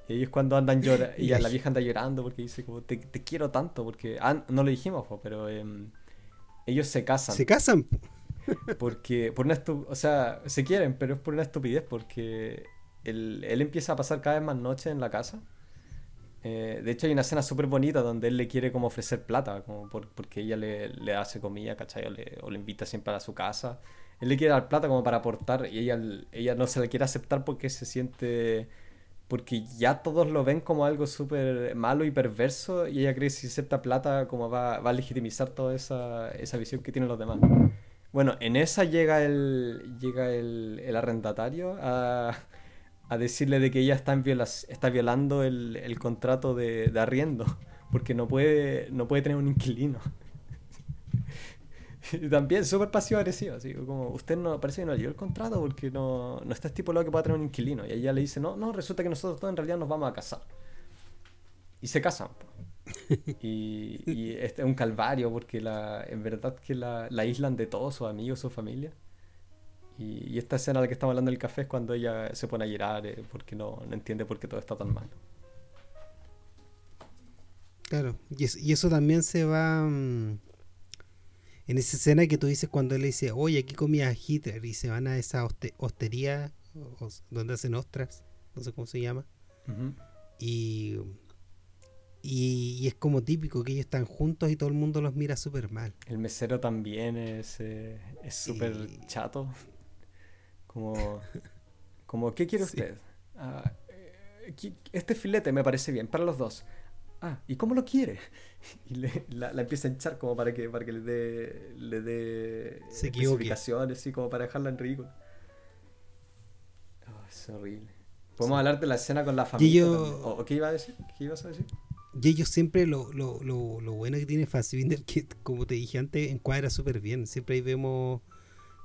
Speaker 3: Y ellos cuando andan llorando. y la vieja anda llorando porque dice como, te, quiero tanto. Porque, ah, no lo dijimos, pero em, ellos se casan.
Speaker 2: Se casan.
Speaker 3: Porque, por una o sea, se quieren, pero es por una estupidez, porque él, él, empieza a pasar cada vez más noches en la casa. Eh, de hecho, hay una escena súper bonita donde él le quiere como ofrecer plata, como porque ella le, le hace comida, ¿cachai? O le, o le, invita siempre a su casa. Él le quiere dar plata como para aportar y ella, ella no se la quiere aceptar porque se siente... Porque ya todos lo ven como algo súper malo y perverso y ella cree que si acepta plata como va, va a legitimizar toda esa, esa visión que tienen los demás. Bueno, en esa llega el, llega el, arrendatario a a decirle de que ella está, está violando el, contrato de, de, arriendo, porque no puede, no puede tener un inquilino. y también súper pasivo-agresivo, así como, usted no parece que no leyó el contrato porque no, no está estipulado que pueda tener un inquilino. Y ella le dice, no, no, resulta que nosotros todos en realidad nos vamos a casar. Y se casan. Y, y este es un calvario porque la, en verdad que la, la aíslan de todos sus amigos, su familia. Y, esta escena de la que estamos hablando del café es cuando ella se pone a llorar eh, porque no, no, entiende por qué todo está tan mal.
Speaker 2: Claro, y eso, y eso también se va mm, en esa escena que tú dices cuando él le dice, oye, aquí comía Hitler y se van a esa hostería donde hacen ostras, no sé cómo se llama. y, y, es como típico que ellos están juntos y todo el mundo los mira súper mal.
Speaker 3: El mesero también es eh, súper chato. Como, como ¿qué quiere usted? Ah, eh, este filete me parece bien, para los dos. Ah, ¿y cómo lo quiere? Y le, la, empieza a hinchar como para que, para que le dé le dé especificaciones, así como para dejarla en ridículo. Oh, es horrible. Podemos hablar de la escena con la familia. ¿O, qué iba a decir? ¿Qué ibas a decir?
Speaker 2: Y ellos siempre lo, lo, lo, lo bueno que tiene Fassbinder, que como te dije antes, encuadra súper bien. Siempre ahí vemos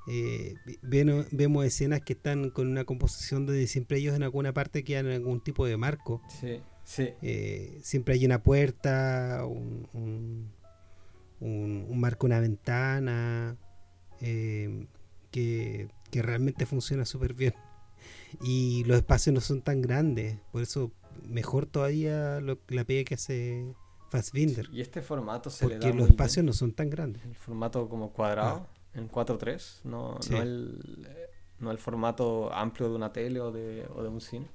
Speaker 2: eh, vemos escenas que están con una composición donde siempre ellos en alguna parte quedan en algún tipo de marco. Eh, siempre hay una puerta, un, un, marco, una ventana, eh, que, realmente funciona súper bien. Y los espacios no son tan grandes, por eso mejor todavía lo, la pega que hace Fassbinder.
Speaker 3: y este formato se
Speaker 2: le da los espacios no son tan grandes.
Speaker 3: El formato como cuadrado. Ah en 4.3, no, no, el, no el formato amplio de una tele o de, o de un cine,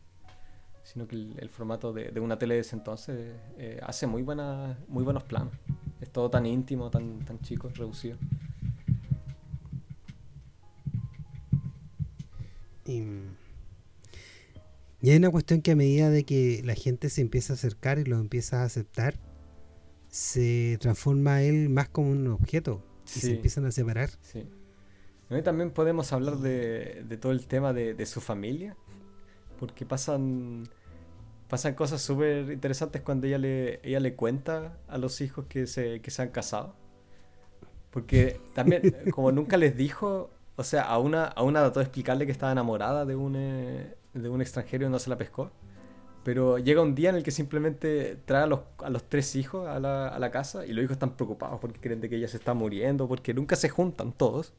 Speaker 3: sino que el, formato de, de, una tele de ese entonces eh, hace muy, buena, muy buenos planos. Es todo tan íntimo, tan, tan chico, reducido.
Speaker 2: Y, y hay una cuestión que a medida de que la gente se empieza a acercar y lo empieza a aceptar, se transforma él más como un objeto y se empiezan a separar.
Speaker 3: Sí. también podemos hablar de, de todo el tema de, de, su familia, porque pasan, pasan cosas súper interesantes cuando ella le, ella le cuenta a los hijos que se, que se han casado. Porque también, como nunca les dijo, o sea, a una, a una trató de explicarle que estaba enamorada de un, eh, de un extranjero y no se la pescó. Pero llega un día en el que simplemente trae a los, a los tres hijos a la, a la, casa y los hijos están preocupados porque creen de que ella se está muriendo, porque nunca se juntan todos.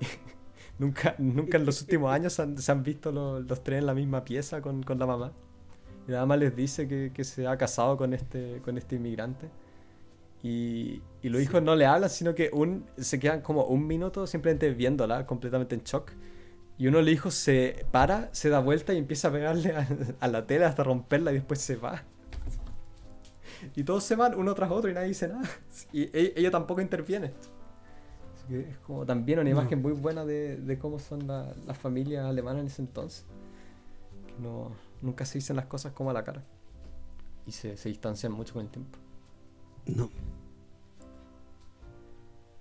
Speaker 3: nunca, nunca en los últimos años se han visto los, los, tres en la misma pieza con, con, la mamá. Y la mamá les dice que, que, se ha casado con este, con este inmigrante. Y, y los hijos no le hablan, sino que un, se quedan como un minuto simplemente viéndola, completamente en shock. Y uno de los hijos se para, se da vuelta y empieza a pegarle a, la tela hasta romperla y después se va. Y todos se van uno tras otro y nadie dice nada. Y e, ella, tampoco interviene. Así que es como también una imagen muy buena de, cómo son las familias alemanas en ese entonces. Que no, nunca se dicen las cosas como a la cara. Y se, se distancian mucho con el tiempo.
Speaker 2: No.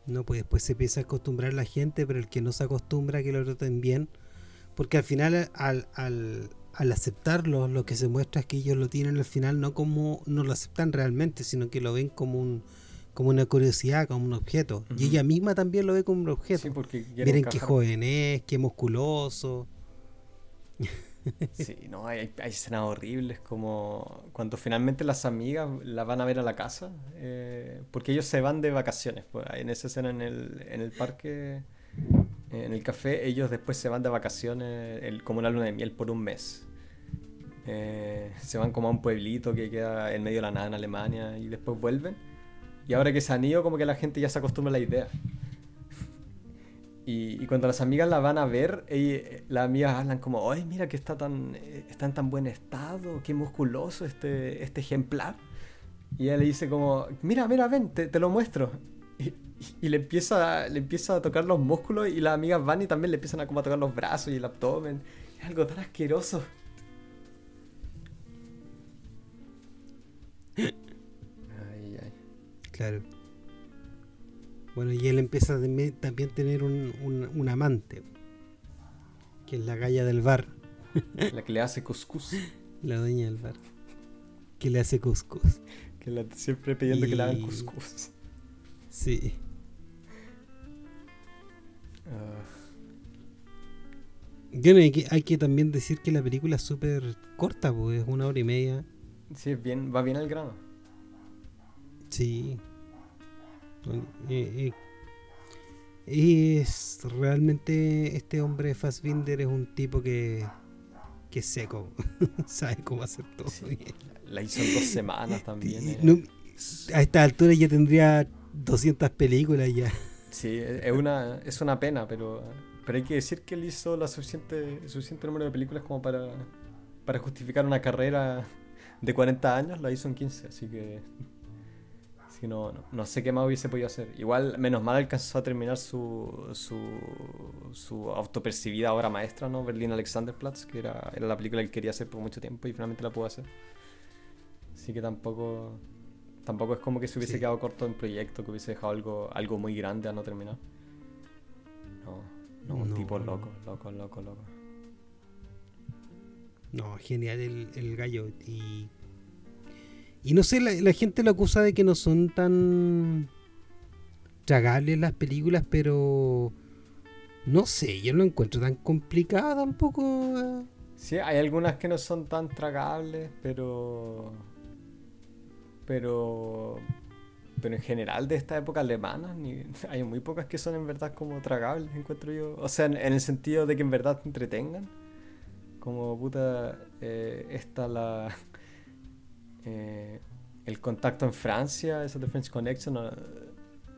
Speaker 2: No, pues después se empieza a acostumbrar la gente, pero el que no se acostumbra a que lo traten bien, porque al final al, al, al aceptarlo, lo que se muestra es que ellos lo tienen al final no como, no lo aceptan realmente, sino que lo ven como un como una curiosidad, como un objeto. Y ella misma también lo ve como un objeto. Miren qué joven es, qué musculoso.
Speaker 3: Sí, no, hay, escenas horribles como cuando finalmente las amigas la van a ver a la casa, eh, porque ellos se van de vacaciones. Pues, en esa escena en el, en el parque, en el café, ellos después se van de vacaciones el, como una luna de miel por un mes. Eh, se van como a un pueblito que queda en medio de la nada en Alemania y después vuelven. Y ahora que se han ido, como que la gente ya se acostumbra a la idea. Y, cuando las amigas la van a ver, las amigas hablan como, ay, mira que está, tan, eh, está en tan buen estado, qué musculoso este, este ejemplar. Y ella le dice como, mira, mira, ven, te, te lo muestro. Y, le, empieza, le empieza a tocar los músculos y las amigas van y también le empiezan a, como a tocar los brazos y el abdomen. Es algo tan asqueroso.
Speaker 2: Ay, ay. Claro. Bueno, y él empieza a también tener un, un, amante, que es la galla del bar.
Speaker 3: La que le hace cuscús.
Speaker 2: La dueña del bar. Que le hace cuscús.
Speaker 3: Que la, siempre pidiendo que le hagan cuscús.
Speaker 2: Sí. Bueno, hay que, hay que también decir que la película es súper corta, pues es una hora y media.
Speaker 3: Sí, bien, va bien al grano.
Speaker 2: Sí. Eh, eh, es realmente este hombre Fassbinder es un tipo que, que es seco, sabe cómo hacer todo.
Speaker 3: la hizo en dos semanas también.
Speaker 2: Eh. a esta altura ya tendría 200 películas ya.
Speaker 3: Sí, es una, es una pena, pero, pero hay que decir que él hizo la suficiente, suficiente número de películas como para, para justificar una carrera de 40 años, la hizo en 15, así que no, no, sé qué más hubiese podido hacer. Igual, menos mal alcanzó a terminar su, su, su autopercibida obra maestra, ¿no? Berlin Alexanderplatz, que era, era la película que quería hacer por mucho tiempo y finalmente la pudo hacer. Así que tampoco tampoco es como que se hubiese quedado corto en proyecto, que hubiese dejado algo, algo muy grande a no terminar. No, no, un tipo loco, loco, loco, loco.
Speaker 2: No, genial el, el gallo. Y y no sé, la, gente lo acusa de que no son tan tragables las películas, pero no sé, yo no lo encuentro tan complicado tampoco.
Speaker 3: Sí, hay algunas que no son tan tragables, pero. Pero. Pero en general de esta época alemana, hay muy pocas que son en verdad como tragables, encuentro yo. O sea, en, el sentido de que en verdad te entretengan. Como puta, eh, esta la eh, el contacto en Francia, eso de French Connection,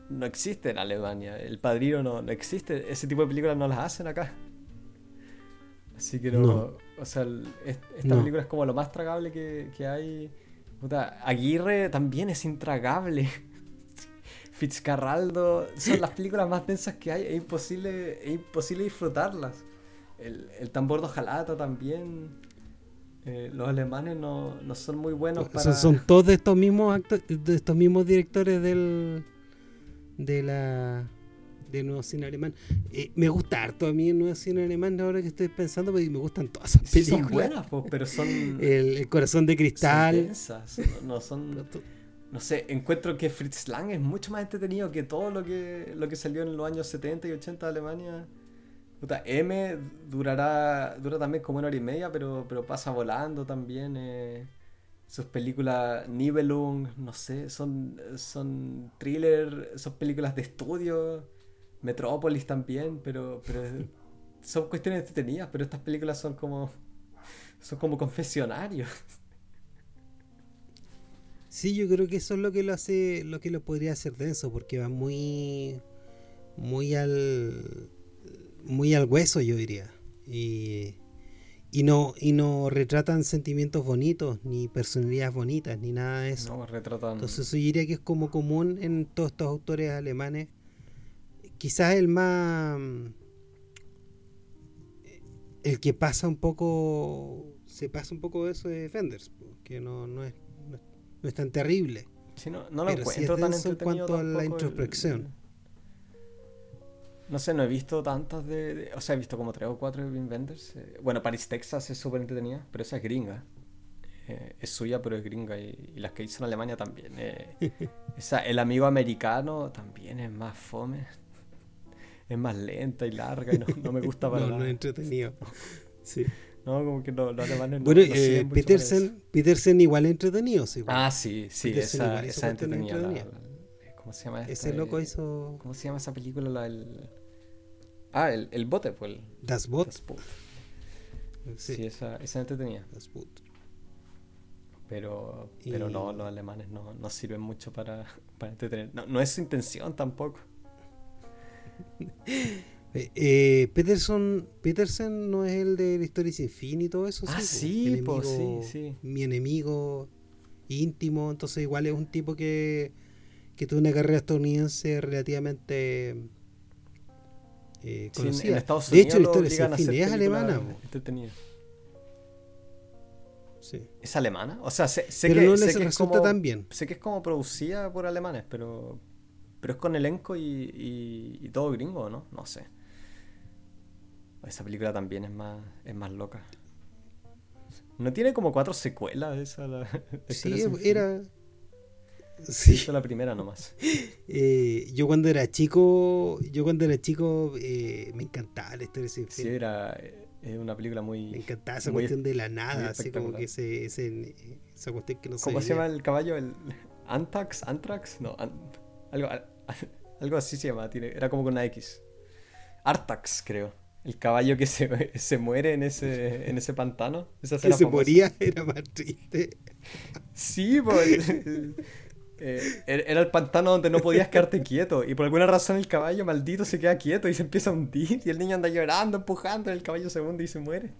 Speaker 3: no, existe en Alemania. El Padrino no, no, existe. Ese tipo de películas no las hacen acá. Así que no. O sea, esta película es como lo más tragable que, que hay. Aguirre también es intragable. Fitzcarraldo son las películas más densas que hay. Es imposible, es imposible disfrutarlas. El, el tambor de Ojalata también. Eh, los alemanes no, no, son muy buenos
Speaker 2: para... Son, todos de estos mismos actores, de estos mismos directores del de la de nuevo cine alemán. Eh, me gusta harto a mí el nuevo cine alemán ahora que estoy pensando porque me gustan todas esas películas.
Speaker 3: son buenas, pero son
Speaker 2: el, corazón de cristal.
Speaker 3: no, son no sé, encuentro que Fritz Lang es mucho más entretenido que todo lo que lo que salió en los años 70 y 80 de Alemania. M durará dura también como una hora y media, pero, pero pasa volando también. Eh. Sus películas Nibelung, no sé, son, son thriller, son películas de estudio. Metrópolis también, pero, pero son cuestiones entretenidas, pero estas películas son como son como confesionarios.
Speaker 2: Sí, yo creo que eso es lo que lo hace, lo que lo podría hacer denso, porque va muy, muy al, muy al hueso, yo diría. Y, y, no, y no retratan sentimientos bonitos, ni personalidades bonitas, ni nada de eso.
Speaker 3: No, retratan...
Speaker 2: Entonces yo diría que es como común en todos estos autores alemanes. Quizás el más... El que pasa un poco... Se pasa un poco de eso de Fenders, que no, no, es, no, es tan terrible.
Speaker 3: no, no lo encuentro tan en
Speaker 2: cuanto a la introspección.
Speaker 3: No sé, no he visto tantas de, O sea, he visto como tres o cuatro de Inventors. Eh, bueno, Paris, Texas es súper entretenida, pero esa es gringa. Eh, es suya, pero es gringa. Y, las que hizo en Alemania también. Eh, esa, el amigo americano también es más fome. Es más lenta y larga y no, me gusta para
Speaker 2: no, nada. No es entretenido. Sí.
Speaker 3: No, como que no, los alemanes
Speaker 2: bueno, no, eh, Petersen, Petersen igual entretenido, sí.
Speaker 3: Ah, sí, sí, esa, esa entretenida. ¿Cómo se llama?
Speaker 2: Ese loco hizo.
Speaker 3: ¿Cómo se llama esa película? La, el... Ah, el, el bote, pues. El...
Speaker 2: Das Boot.
Speaker 3: Sí. esa, esa entretenida. Das Boot. Pero, pero no, los alemanes no, no sirven mucho para, para entretener. No, no es su intención tampoco.
Speaker 2: Eh, eh, Peterson, Peterson no es el de la historia sin fin y todo eso.
Speaker 3: Ah,
Speaker 2: sí,
Speaker 3: sí, sí, sí.
Speaker 2: Mi enemigo íntimo, entonces igual es un tipo que, que tuvo una carrera estadounidense relativamente eh, conocida.
Speaker 3: en Estados
Speaker 2: de hecho, la
Speaker 3: Unidos
Speaker 2: historia sin fin es alemana. Sí.
Speaker 3: ¿Es alemana? O sea, sé, sé
Speaker 2: Pero
Speaker 3: que,
Speaker 2: no
Speaker 3: sé
Speaker 2: les
Speaker 3: que es
Speaker 2: resulta
Speaker 3: como,
Speaker 2: tan bien.
Speaker 3: sé que es como producida por alemanes, pero pero es con elenco y, y, y todo gringo, ¿no? No sé. Esa película también es más es más loca. ¿No tiene como cuatro secuelas esa? La, la
Speaker 2: Sí,
Speaker 3: fin?
Speaker 2: Sí.
Speaker 3: visto la primera nomás.
Speaker 2: Eh, yo cuando era chico, yo cuando era chico eh, me encantaba la historia sin
Speaker 3: Sí, era eh, es una película muy...
Speaker 2: Me encantaba esa cuestión de la nada, así como que ese, ese, esa cuestión que no
Speaker 3: ¿Cómo se llama el caballo? ¿El Antax? ¿Antrax? No, An- algo, algo así se llama. Tiene, era como con una X. Artax, creo. El caballo que se, se muere en ese, en ese pantano. Esa
Speaker 2: Que se
Speaker 3: famosa.
Speaker 2: moría era más triste.
Speaker 3: Sí, pues. Eh, era el pantano donde no podías quedarte quieto. Y por alguna razón el caballo maldito se queda quieto y se empieza a hundir. Y el niño anda llorando, empujando. Y el caballo se hunde y se muere.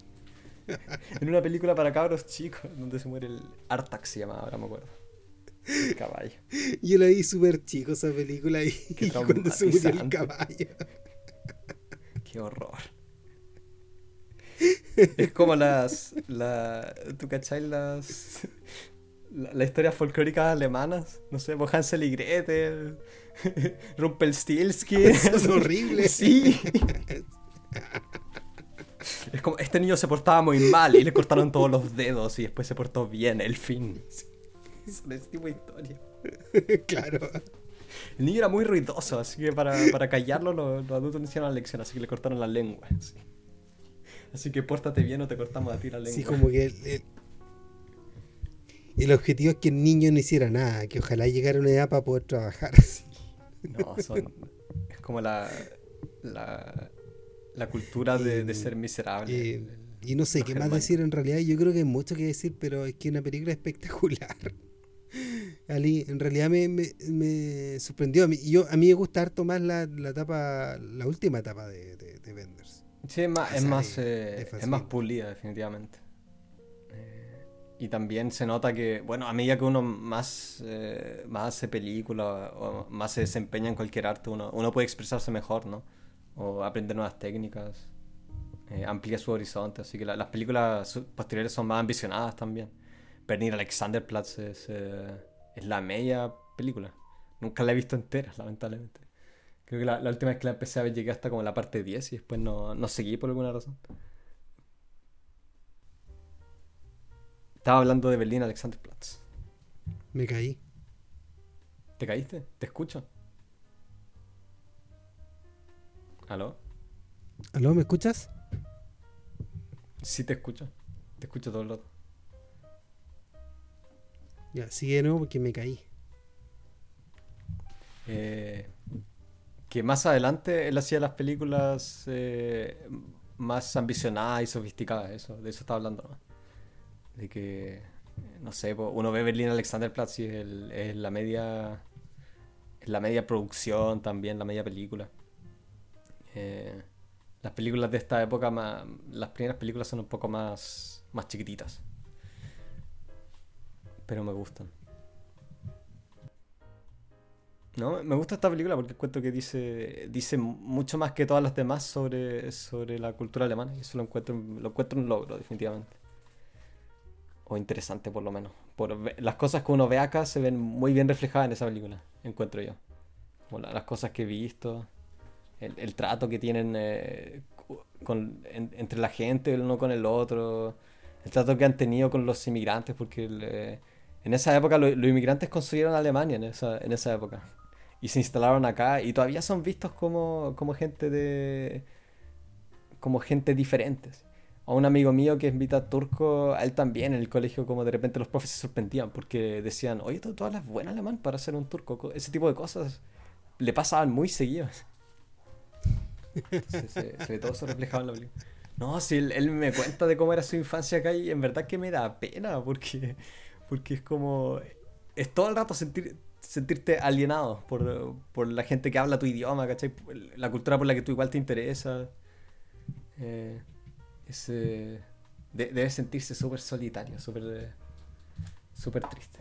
Speaker 3: En una película para cabros chicos, donde se muere el Artax, se llamaba, ahora me acuerdo. El caballo.
Speaker 2: Yo la vi súper chico esa película y, cuando se murió el caballo.
Speaker 3: Qué horror. Es como las. La, ¿Tú cachai las. La- historias folclóricas alemanas? No sé, pues Hansel y Gretel. Rumpelstiltskin.
Speaker 2: Son horribles.
Speaker 3: Sí. Es como, este niño se portaba muy mal y le cortaron todos los dedos y después se portó bien, el fin. Son ese tipo de historia.
Speaker 2: claro.
Speaker 3: El niño era muy ruidoso, así que para, para callarlo los, los adultos le hicieron la lección, así que le cortaron la lengua. sí. Así que pórtate bien o te cortamos a ti la lengua.
Speaker 2: Sí, como que el, el- el objetivo es que el niño no hiciera nada, que ojalá llegara a una edad para poder trabajar.
Speaker 3: No, son... Es como la... La, la cultura de, de ser miserable.
Speaker 2: Y no sé qué más decir en realidad. Yo creo que hay mucho que decir, pero es que es una película espectacular. Ali, en realidad me, me, me sorprendió. A mí, yo, a mí me gusta harto más la, la etapa, la última etapa de, de, de Benders.
Speaker 3: Sí, es más, es más, eh, es más pulida, definitivamente. Y también se nota que, bueno, a medida que uno más, eh, más hace película o más se desempeña en cualquier arte, uno, uno puede expresarse mejor, ¿no? O aprender nuevas técnicas, eh, amplía su horizonte. Así que la- las películas posteriores son más ambicionadas también. Bernie Alexanderplatz es, eh, es la media película. Nunca la he visto entera, lamentablemente. Creo que la, la última vez que la empecé a ver llegué hasta como la parte 10 y después no, no seguí por alguna razón. Estaba hablando de Berlín Alexanderplatz.
Speaker 2: Me caí.
Speaker 3: ¿Te caíste? ¿Te escucho? ¿Aló?
Speaker 2: ¿Aló? ¿Me escuchas?
Speaker 3: Sí te escucho. Te escucho todo el rato.
Speaker 2: Ya, sigue de nuevo porque me caí.
Speaker 3: Eh, que más adelante él hacía las películas eh, más ambicionadas y sofisticadas, eso, de eso estaba hablando, ¿no? De que, no sé, uno ve Berlín Alexanderplatz y es, el- es la media es la media producción también, la media película. Eh, las películas de esta época, más, las primeras películas son un poco más, más chiquititas. Pero me gustan. No, me gusta esta película porque encuentro que dice, dice mucho más que todas las demás sobre, sobre la cultura alemana. Y eso lo encuentro, lo encuentro un logro, definitivamente. O interesante, por lo menos. Por las cosas que uno ve acá se ven muy bien reflejadas en esa película, encuentro yo. La- las cosas que he visto, el, el trato que tienen eh, con, en- entre la gente, el uno con el otro, el trato que han tenido con los inmigrantes, porque eh, en esa época lo- los inmigrantes construyeron Alemania, en esa, en esa época. Y se instalaron acá y todavía son vistos como, como gente de... como gente diferentes. A un amigo mío que es mitad turco, a él también en el colegio como de repente los profes se sorprendían porque decían, oye, tú, tú hablas buen alemán para ser un turco. Co- Ese tipo de cosas le pasaban muy seguidos. Entonces se, se todo eso reflejado en la película. No, si él, me cuenta de cómo era su infancia acá y en verdad que me da pena porque, porque es como... Es todo el rato sentir, sentirte alienado por, la gente que habla tu idioma, ¿cachai? La cultura por la que tú igual te interesa. Eh, debe sentirse súper solitario, súper súper triste.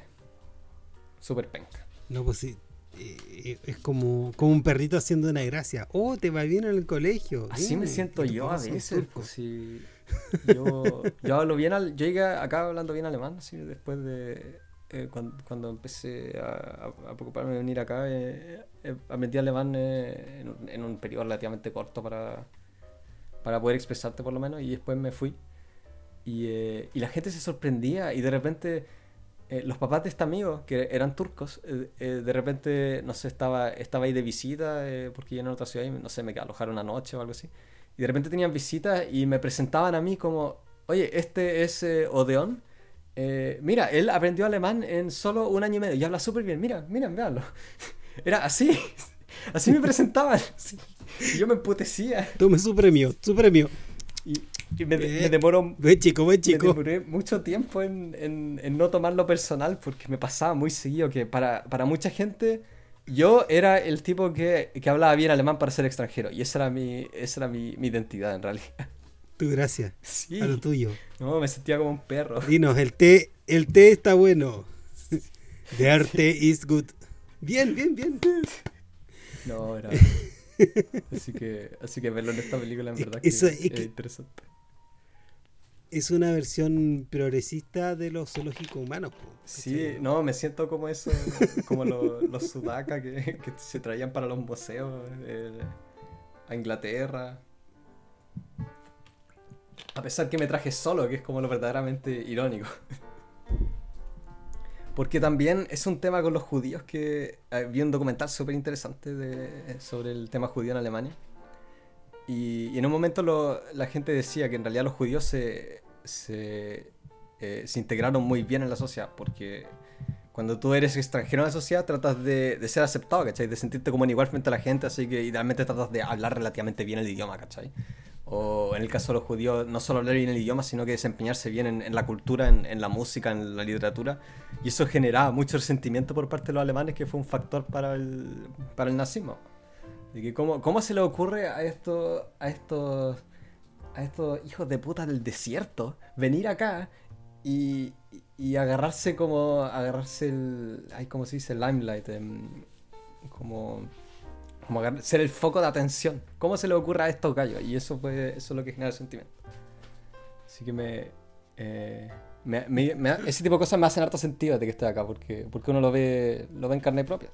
Speaker 3: Súper penca.
Speaker 2: No, pues sí. Eh, eh, es como, como un perrito haciendo una gracia. Oh, te va bien en el colegio.
Speaker 3: Así me siento yo a veces. Pues, yo, yo hablo bien, al, yo llegué acá hablando bien alemán, así, después de eh, cuando, empecé a, preocuparme de venir acá, eh, eh, aprendí alemán en, un, periodo relativamente corto para, para poder expresarte por lo menos, y después me fui. Y, y la gente se sorprendía y de repente los papás de este amigo, que eran turcos, de repente, no sé, estaba, estaba ahí de visita, porque yo en otra ciudad, y, no sé, me alojaron una noche o algo así. Y de repente tenían visitas y me presentaban a mí como, oye, este es Odeón. Eh, mira, él aprendió alemán en solo un año y medio y habla súper bien. Mira, miren, véanlo. Era así. Así me presentaban. Yo me emputecía.
Speaker 2: Tome su premio, su premio.
Speaker 3: Y, me, eh, demoró.
Speaker 2: Buen chico, buen chico.
Speaker 3: Me demoré mucho tiempo en, no tomarlo personal porque me pasaba muy seguido que para, mucha gente yo era el tipo que, hablaba bien alemán para ser extranjero y esa era mi, esa era mi identidad en realidad.
Speaker 2: Tu gracia. Sí. A lo tuyo.
Speaker 3: No, me sentía como un perro.
Speaker 2: Dinos, el té, el té está bueno. The arte is good. Bien, bien, bien.
Speaker 3: No, era. así que, así que verlo en esta película en verdad
Speaker 2: es, interesante. Es una versión progresista de los zoológicos humanos.
Speaker 3: Sí, no, me siento como eso, como los, sudacas que, se traían para los museos eh, a Inglaterra. A pesar que me traje solo, que es como lo verdaderamente irónico. Porque también es un tema con los judíos que eh, vi un documental súper interesante sobre el tema judío en Alemania. Y, en un momento la gente decía que en realidad los judíos se, se, eh, se, integraron muy bien en la sociedad. Porque cuando tú eres extranjero en la sociedad tratas de, de ser aceptado, ¿cachai? De sentirte como en igual frente a la gente, así que idealmente tratas de hablar relativamente bien el idioma, ¿cachai? O en el caso de los judíos, no solo hablar bien el idioma, sino que desempeñarse bien en, la cultura, en, la música, en la literatura. Y eso generaba mucho resentimiento por parte de los alemanes, que fue un factor para el, para el nazismo. Y que cómo, cómo se le ocurre a estos, a estos, a estos hijos de puta del desierto venir acá y, y agarrarse como, agarrarse el, ay, ¿cómo se dice? El limelight, em, como como ser el foco de atención. ¿Cómo se le ocurre a estos gallos? Y eso, fue, eso es lo que genera el sentimiento. Así que me, eh, ese tipo de cosas me hacen harto sentido de que esté acá, porque, porque uno lo ve, lo ve en carne propia.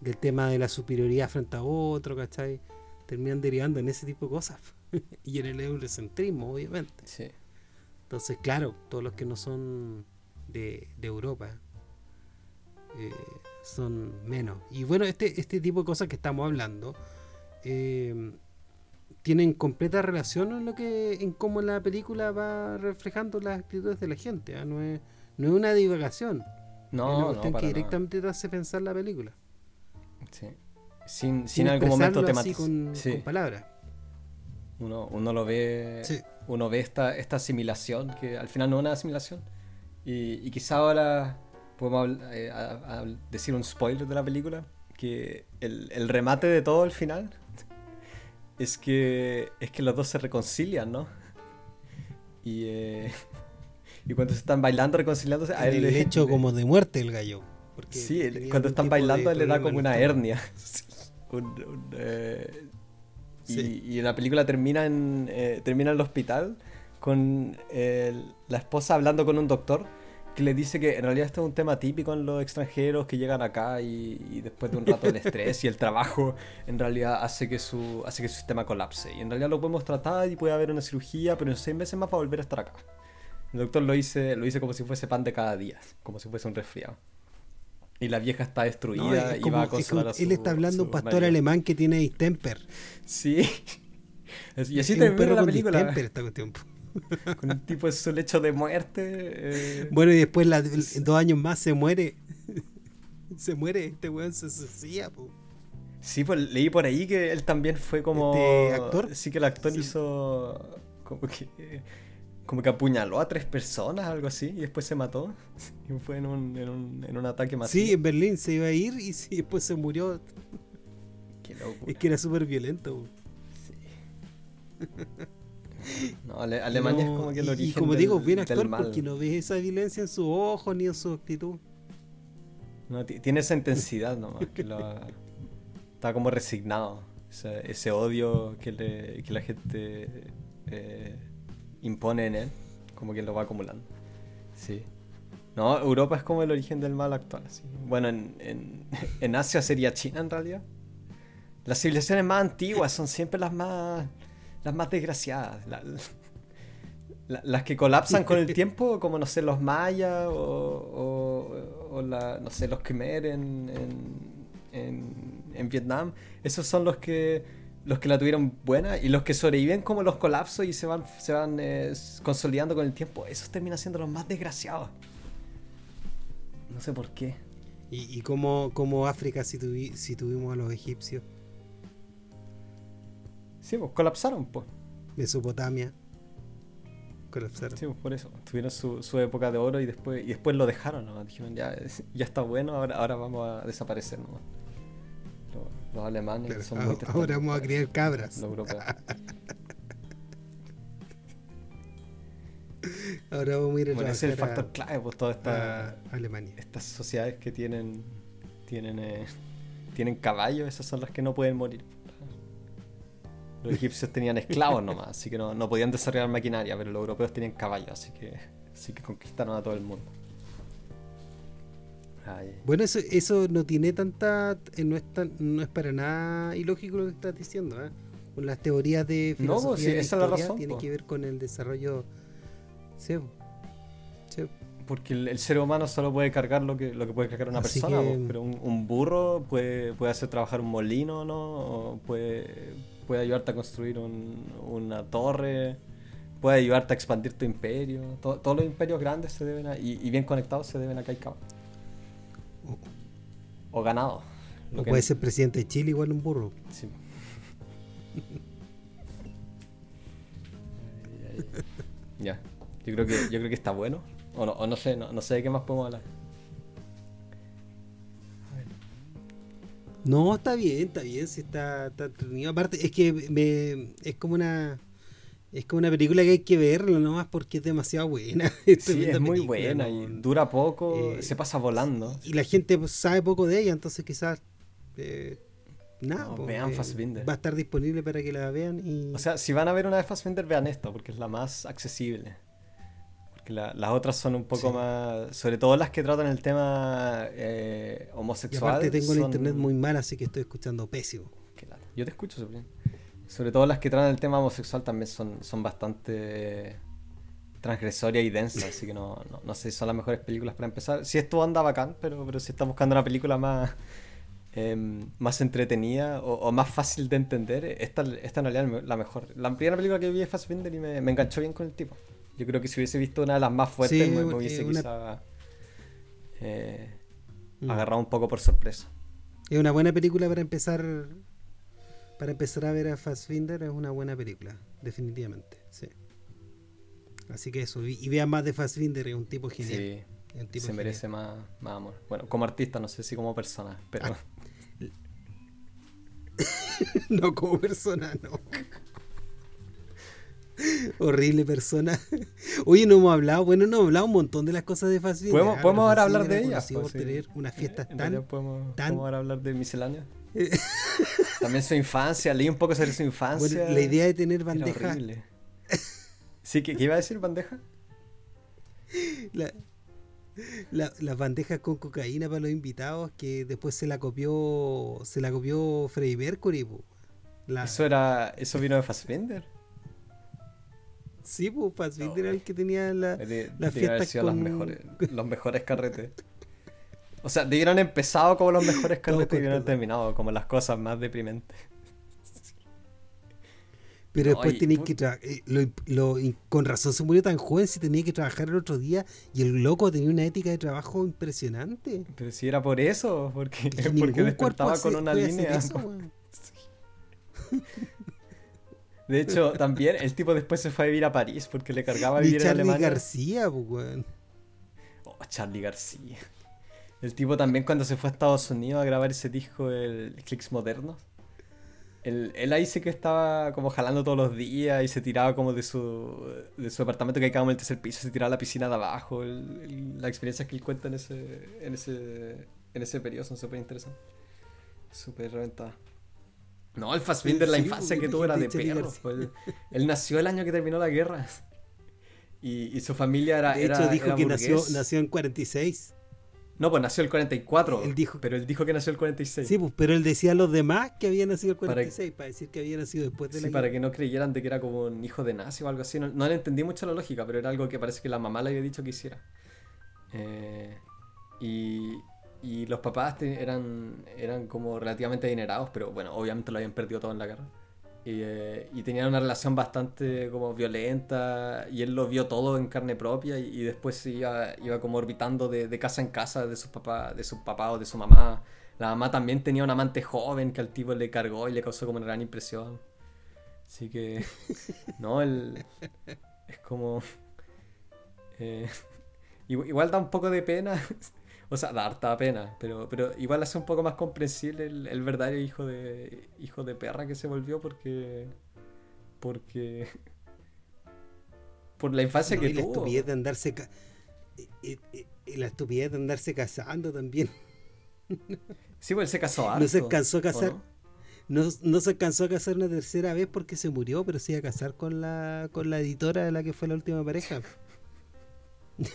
Speaker 2: Del tema de la superioridad frente a otro, ¿cachai? Terminan derivando en ese tipo de cosas. y en el eurocentrismo, obviamente.
Speaker 3: Sí.
Speaker 2: Entonces, claro, todos los que no son de, de Europa eh, son menos. Y bueno, este, este tipo de cosas que estamos hablando eh, tienen completa relación en lo que en cómo la película va reflejando las actitudes de la gente. ¿ah? No, es, no es una divagación.
Speaker 3: No,
Speaker 2: no, que directamente te hace pensar la película.
Speaker 3: Sí. Sin, sin, algún momento
Speaker 2: tematizar. Con, con, palabras.
Speaker 3: Uno, uno lo ve. Uno ve esta, esta asimilación, que al final no es una asimilación. Y, y quizá ahora podemos eh, decir un spoiler de la película, que el, remate de todo el final es que es que los dos se reconcilian, ¿no? Y, eh, y cuando se están bailando, reconciliándose,
Speaker 2: a él el hecho como de muerte el gallo.
Speaker 3: sí, cuando están bailando, él le da como una hernia. Eh, y, la película termina en, termina en el hospital con la esposa hablando con un doctor que le dice que en realidad esto es un tema típico en los extranjeros que llegan acá y, después de un rato del estrés y el trabajo en realidad hace que su hace que su sistema colapse y en realidad lo podemos tratar y puede haber una cirugía pero en seis meses más va a volver a estar acá el doctor lo dice lo dice como si fuese pan de cada día como si fuese un resfriado y la vieja está destruida y va a consolar a su,
Speaker 2: Él está hablando un pastor alemán que tiene distemper.
Speaker 3: Sí. Y así termina la película.
Speaker 2: Distemper esta cuestión.
Speaker 3: con un tipo de su lecho de muerte. Eh.
Speaker 2: Bueno, y después en dos años más se muere. se muere, este weón se suicida,
Speaker 3: Sí, pues leí por ahí que él también fue como.
Speaker 2: ¿Este actor?
Speaker 3: Sí, que el actor hizo. Como que. como que apuñaló a tres personas, algo así, y después se mató. Y fue en un, en un, en un ataque masivo.
Speaker 2: Sí, en Berlín se iba a ir y sí, después se murió.
Speaker 3: Qué loco.
Speaker 2: Es que era súper violento.
Speaker 3: Sí. No, Ale- Alemania
Speaker 2: No,
Speaker 3: es como que el origen
Speaker 2: Y como
Speaker 3: del-
Speaker 2: digo, bien
Speaker 3: mal.
Speaker 2: porque no ves esa violencia en sus ojos ni en su actitud.
Speaker 3: No, ti- tiene esa intensidad nomás, que está como resignado. Ese, ese odio que, le- que la gente eh, impone en él, como que lo va acumulando. Sí. No, Europa es como el origen del mal actual. así. Bueno, en, en- en Asia sería China en realidad. Las civilizaciones más antiguas son siempre las más, las más desgraciadas. la- la- las que colapsan con el tiempo, como no sé, los mayas o, o- o la, no sé, los Khmer en, en, en- en Vietnam. Esos son los que los que la tuvieron buena y los que sobreviven como los colapsos y se van, se van eh, consolidando con el tiempo. Esos terminan siendo los más desgraciados. No sé por qué.
Speaker 2: Y, y como, como África si, tuvi- si tuvimos a los egipcios,
Speaker 3: Sí, pues colapsaron, pues.
Speaker 2: Mesopotamia, colapsaron.
Speaker 3: Sí, pues por eso. Tuvieron su, su época de oro y después, y después lo dejaron, ¿no? Dijeron, ya, ya está bueno, ahora, ahora vamos a desaparecer, ¿no? Los, los alemanes
Speaker 2: Claro,
Speaker 3: son
Speaker 2: ahora-
Speaker 3: muy
Speaker 2: ahora vamos a criar cabras.
Speaker 3: Los europeos.
Speaker 2: Ahora vamos a ir a
Speaker 3: Bueno, ese es el factor clave, pues todas estas
Speaker 2: Alemania.
Speaker 3: estas sociedades que tienen tienen eh, tienen caballos, esas son las que no pueden morir. Los egipcios tenían esclavos nomás, así que no, no podían desarrollar maquinaria, pero los europeos tenían caballos, así que así que conquistaron a todo el mundo. Ay,
Speaker 2: Bueno, eso, eso no tiene tanta. eh, No es, tan- no es para nada ilógico lo que estás diciendo. ¿eh? Con las teorías de
Speaker 3: No,
Speaker 2: filosofía
Speaker 3: pues, sí, esa es la razón,
Speaker 2: tiene
Speaker 3: pues.
Speaker 2: que ver con el desarrollo. Sí. Sí.
Speaker 3: Porque el, el ser humano solo puede cargar lo que, lo que puede cargar una
Speaker 2: Así
Speaker 3: persona,
Speaker 2: que-
Speaker 3: pues, pero un, un burro puede, puede hacer trabajar un molino, ¿no? O puede, puede ayudarte a construir un- una torre, puede ayudarte a expandir tu imperio. To- todos los imperios grandes se deben a- y, y bien conectados se deben a Caicao. O ganado.
Speaker 2: O puede ser presidente de Chile igual un burro.
Speaker 3: sí. Ya, yo creo que, yo creo que está bueno. O no, o no sé, no, no sé de qué más podemos hablar.
Speaker 2: No, está bien, está bien, sí está, está entretenido. Aparte, es que me, es como una es como una película que hay que verla nomás porque es demasiado buena. Es
Speaker 3: Sí, es muy buena
Speaker 2: ¿no?
Speaker 3: y dura poco,
Speaker 2: Eh,
Speaker 3: se pasa volando.
Speaker 2: Y la gente pues, sabe poco de ella, entonces quizás eh, nada,
Speaker 3: No,
Speaker 2: pues,
Speaker 3: vean
Speaker 2: eh,
Speaker 3: Fassbinder.
Speaker 2: va a estar disponible para que la vean y
Speaker 3: O sea, si van a ver una de Fassbinder, vean esta, porque es la más accesible. La- las otras son un poco
Speaker 2: Sí.
Speaker 3: más. Sobre todo las que tratan el tema eh,
Speaker 2: y
Speaker 3: homosexual.
Speaker 2: aparte tengo el
Speaker 3: son-
Speaker 2: internet muy mal, así que estoy escuchando pésimo.
Speaker 3: Yo te escucho bien. Sobre todo las que tratan el tema homosexual también son, son bastante transgresorias y densas, así que no, no, no sé si son las mejores películas para empezar. Si esto anda bacán, pero, pero si estás buscando una película más, em, más entretenida o, o más fácil de entender, esta, esta en realidad es la mejor. La primera película que vi es Fassbinder y me, me enganchó bien con el tipo. Yo creo que si hubiese visto una de las más fuertes,
Speaker 2: Sí,
Speaker 3: me, me hubiese
Speaker 2: una-
Speaker 3: quizá eh,
Speaker 2: Mm.
Speaker 3: agarrado un poco por sorpresa.
Speaker 2: Es una buena película para empezar para empezar a ver a Fassbinder, es una buena película, definitivamente, sí. Así que eso, y, vean más de Fassbinder, es un tipo genial.
Speaker 3: Sí.
Speaker 2: es un tipo
Speaker 3: se
Speaker 2: genial.
Speaker 3: merece más, más amor. Bueno, como artista, no sé si como persona, pero
Speaker 2: Ah. no como persona, no. Horrible persona. Oye, no hemos hablado, bueno, no hemos hablado un montón de las cosas de Fassbinder.
Speaker 3: podemos, podemos ahora hablar de ellas. pues,
Speaker 2: por
Speaker 3: sí.
Speaker 2: tener unas fiestas
Speaker 3: En
Speaker 2: tan
Speaker 3: podemos,
Speaker 2: tan-
Speaker 3: podemos ahora hablar de miscelánea. También su infancia, leí un poco sobre su infancia.
Speaker 2: Bueno, la idea de tener bandeja.
Speaker 3: Sí, ¿qué, qué iba a decir bandeja?
Speaker 2: la- la- las bandejas con cocaína para los invitados que después se la copió se la copió Freddie Mercury. La-
Speaker 3: Eso era, eso vino de Fassbinder.
Speaker 2: Sí pues Fassbinder
Speaker 3: No,
Speaker 2: era el que tenía la,
Speaker 3: De-
Speaker 2: las fiestas
Speaker 3: las
Speaker 2: con-
Speaker 3: mejores, los mejores carretes. O sea, debieron empezado como los mejores carretes y debieron terminado como las cosas más deprimentes.
Speaker 2: pero después
Speaker 3: put-
Speaker 2: que tra- eh, con razón se murió tan joven si tenía que trabajar el otro día y el loco tenía una ética de trabajo impresionante
Speaker 3: Pero si era por eso, porque, porque despertaba con una línea.
Speaker 2: eso.
Speaker 3: De hecho, también el tipo después se fue a vivir a París porque le cargaba vivir
Speaker 2: Charlie
Speaker 3: en Alemania.
Speaker 2: García, pues, weón.
Speaker 3: Oh, Charlie García. El tipo también cuando se fue a Estados Unidos a grabar ese disco, el Clicks Modernos. Él, él ahí sí que estaba como jalando todos los días y se tiraba como de su, de su apartamento que hay como en el tercer piso, se tiraba a la piscina de abajo. El- el- la experiencia que él cuenta en ese, en ese, en ese periodo son súper interesantes. Súper reventadas. No, el Fassbinder, la infancia que tuvo era de perro. Pues, Él, nació el año que terminó la guerra. Y, y su familia era.
Speaker 2: De hecho,
Speaker 3: era-
Speaker 2: dijo
Speaker 3: era
Speaker 2: que nació, nació en 46.
Speaker 3: No, pues nació el 44.
Speaker 2: Él dijo-
Speaker 3: Pero él dijo que nació el 46.
Speaker 2: Sí, pues, pero él decía a los demás que había nacido el
Speaker 3: Para-
Speaker 2: 46, para, decir que había nacido después de
Speaker 3: Sí,
Speaker 2: la
Speaker 3: para
Speaker 2: guerra.
Speaker 3: que no creyeran de que era como un hijo de nazi o algo así. No, no le entendí mucho la lógica, pero era algo que parece que la mamá le había dicho que hiciera. Eh, y, y los papás te- eran, eran como relativamente adinerados, pero bueno, obviamente lo habían perdido todo en la guerra. Y, eh, y tenían una relación bastante como violenta y él lo vio todo en carne propia y, y después iba, iba como orbitando de, de casa en casa de sus papás, de su papá o de su mamá. La mamá también tenía un amante joven que al tipo le cargó y le causó como una gran impresión. Así que, no, el, es como... eh, igu- igual da un poco de pena, o sea, da harta pena, pero, pero igual hace un poco más comprensible el, el verdadero hijo de, hijo de perra que se volvió porque... Porque... Por la infancia
Speaker 2: No,
Speaker 3: que
Speaker 2: y la
Speaker 3: tuvo.
Speaker 2: estupidez de andarse y- y- y la estupidez de andarse casando también.
Speaker 3: Sí, pues él se casó
Speaker 2: No se
Speaker 3: harto,
Speaker 2: alcanzó a
Speaker 3: ¿o
Speaker 2: casar.
Speaker 3: no?
Speaker 2: No, no se alcanzó a casar una tercera vez porque se murió, pero se iba a casar con la, con la editora de la que fue la última pareja.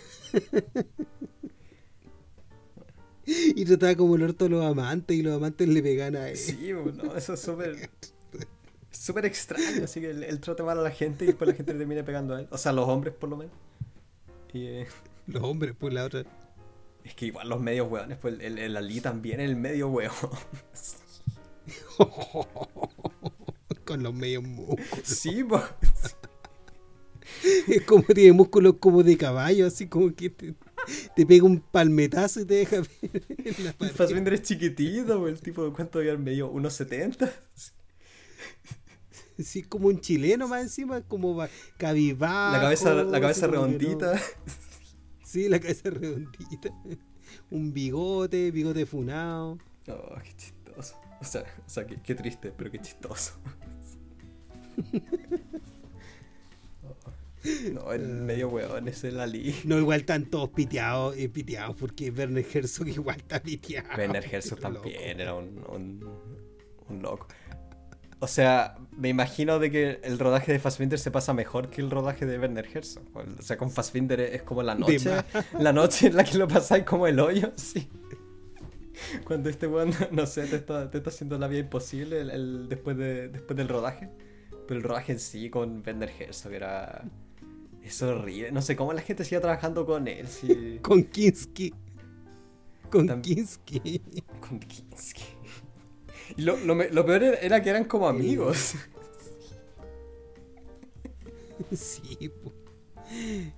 Speaker 2: y trataba como el orto a los amantes y los amantes le pegan a él.
Speaker 3: Sí, bueno, eso es súper. súper extraño, así que él, él trata mal a la gente y después la gente le termina pegando a él. O sea, los hombres por lo menos. Y eh,
Speaker 2: Los hombres, pues la otra.
Speaker 3: es que igual los medios hueones, pues el, el Ali también es el medio hueón.
Speaker 2: con los medios músculos.
Speaker 3: sí, pues.
Speaker 2: Es como tiene músculos como de caballo, así como que te, te pega un palmetazo y te deja ver en la
Speaker 3: El
Speaker 2: pared.
Speaker 3: Fassbinder es chiquitito, el tipo de cuánto había medio 1.70.
Speaker 2: Sí, como un chileno más encima, como va- cabizbajo.
Speaker 3: La cabeza, la cabeza
Speaker 2: no-
Speaker 3: redondita.
Speaker 2: Sí, la cabeza redondita. Un bigote, bigote funado.
Speaker 3: Oh, qué chistoso. O sea, o sea qué, qué triste, pero qué chistoso. No, el medio hueón es el Ali.
Speaker 2: No, igual están todos piteados, eh, piteados porque Werner Herzog igual está piteado.
Speaker 3: Werner Herzog también
Speaker 2: loco.
Speaker 3: era un, un, un loco. O sea, me imagino de que el rodaje de Fassbinder se pasa mejor que el rodaje de Werner Herzog. O sea, con Fassbinder es como la noche, la noche en la que lo pasáis como el hoyo, sí. Cuando este weón, no sé, te está, te está haciendo la vida imposible el, el- después, de, después del rodaje. Pero el rodaje en sí con Werner Herzog era... Es horrible. No sé cómo la gente sigue trabajando con él. Si...
Speaker 2: Con Kinski. Con
Speaker 3: Tam-
Speaker 2: Kinski.
Speaker 3: Con Kinski. Y lo, lo lo peor era- que eran como amigos.
Speaker 2: Sí.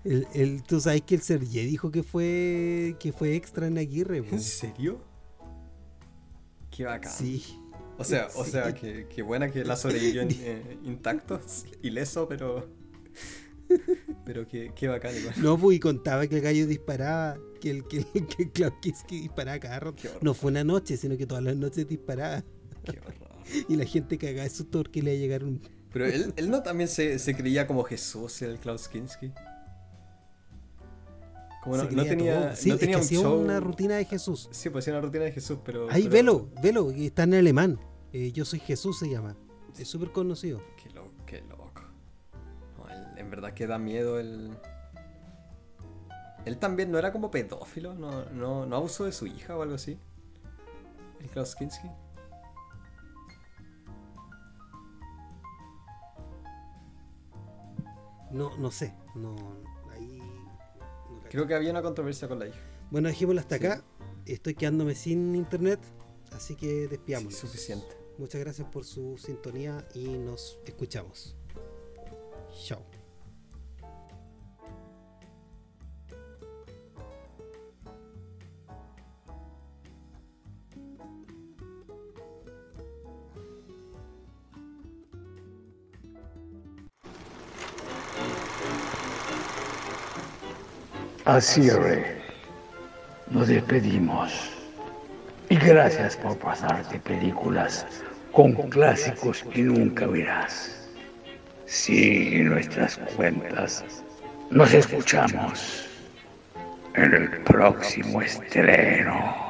Speaker 2: El, el- tú sabes que el Sergio dijo que fue que fue extra en Aguirre, po.
Speaker 3: ¿En serio? Qué bacán.
Speaker 2: Sí.
Speaker 3: O sea, o
Speaker 2: Sí.
Speaker 3: sea, que, que buena que la sobrevivió eh, intacto, ileso, pero. Pero qué bacán igual.
Speaker 2: No, pues y contaba que el gallo disparaba, que el que, que Klaus Kinski disparaba cada rato. No fue una noche, sino que todas las noches disparaba.
Speaker 3: Qué horror.
Speaker 2: Y la gente cagaba de susto porque le iba a llegar un.
Speaker 3: Pero él, él no también se, se creía como Jesús, el Klaus Kinski. Como no, no tenía.
Speaker 2: Sí,
Speaker 3: no
Speaker 2: es
Speaker 3: tenía
Speaker 2: que
Speaker 3: un show.
Speaker 2: una rutina de Jesús.
Speaker 3: Sí, pues hacía una rutina de Jesús, pero.
Speaker 2: Ahí,
Speaker 3: pero-
Speaker 2: velo, velo, está en alemán. Eh, Yo soy Jesús se llama. Es súper conocido.
Speaker 3: Qué loco. En verdad que da miedo el. Él también no era como pedófilo, no, no, no abusó de su hija o algo así. El Klaus Kinski.
Speaker 2: No, no sé. No, ahí. no cacho.
Speaker 3: Creo que había una controversia con la hija.
Speaker 2: Bueno, dejémoslo hasta
Speaker 3: Sí.
Speaker 2: acá. Estoy quedándome sin internet, así que
Speaker 3: Sí,
Speaker 2: despiámonos.
Speaker 3: suficiente.
Speaker 2: Muchas gracias por su sintonía y nos escuchamos. Chao.
Speaker 1: A cierre, nos despedimos. Y gracias por pasarte películas con clásicos que nunca verás. Sigue nuestras cuentas. Nos escuchamos en el próximo estreno.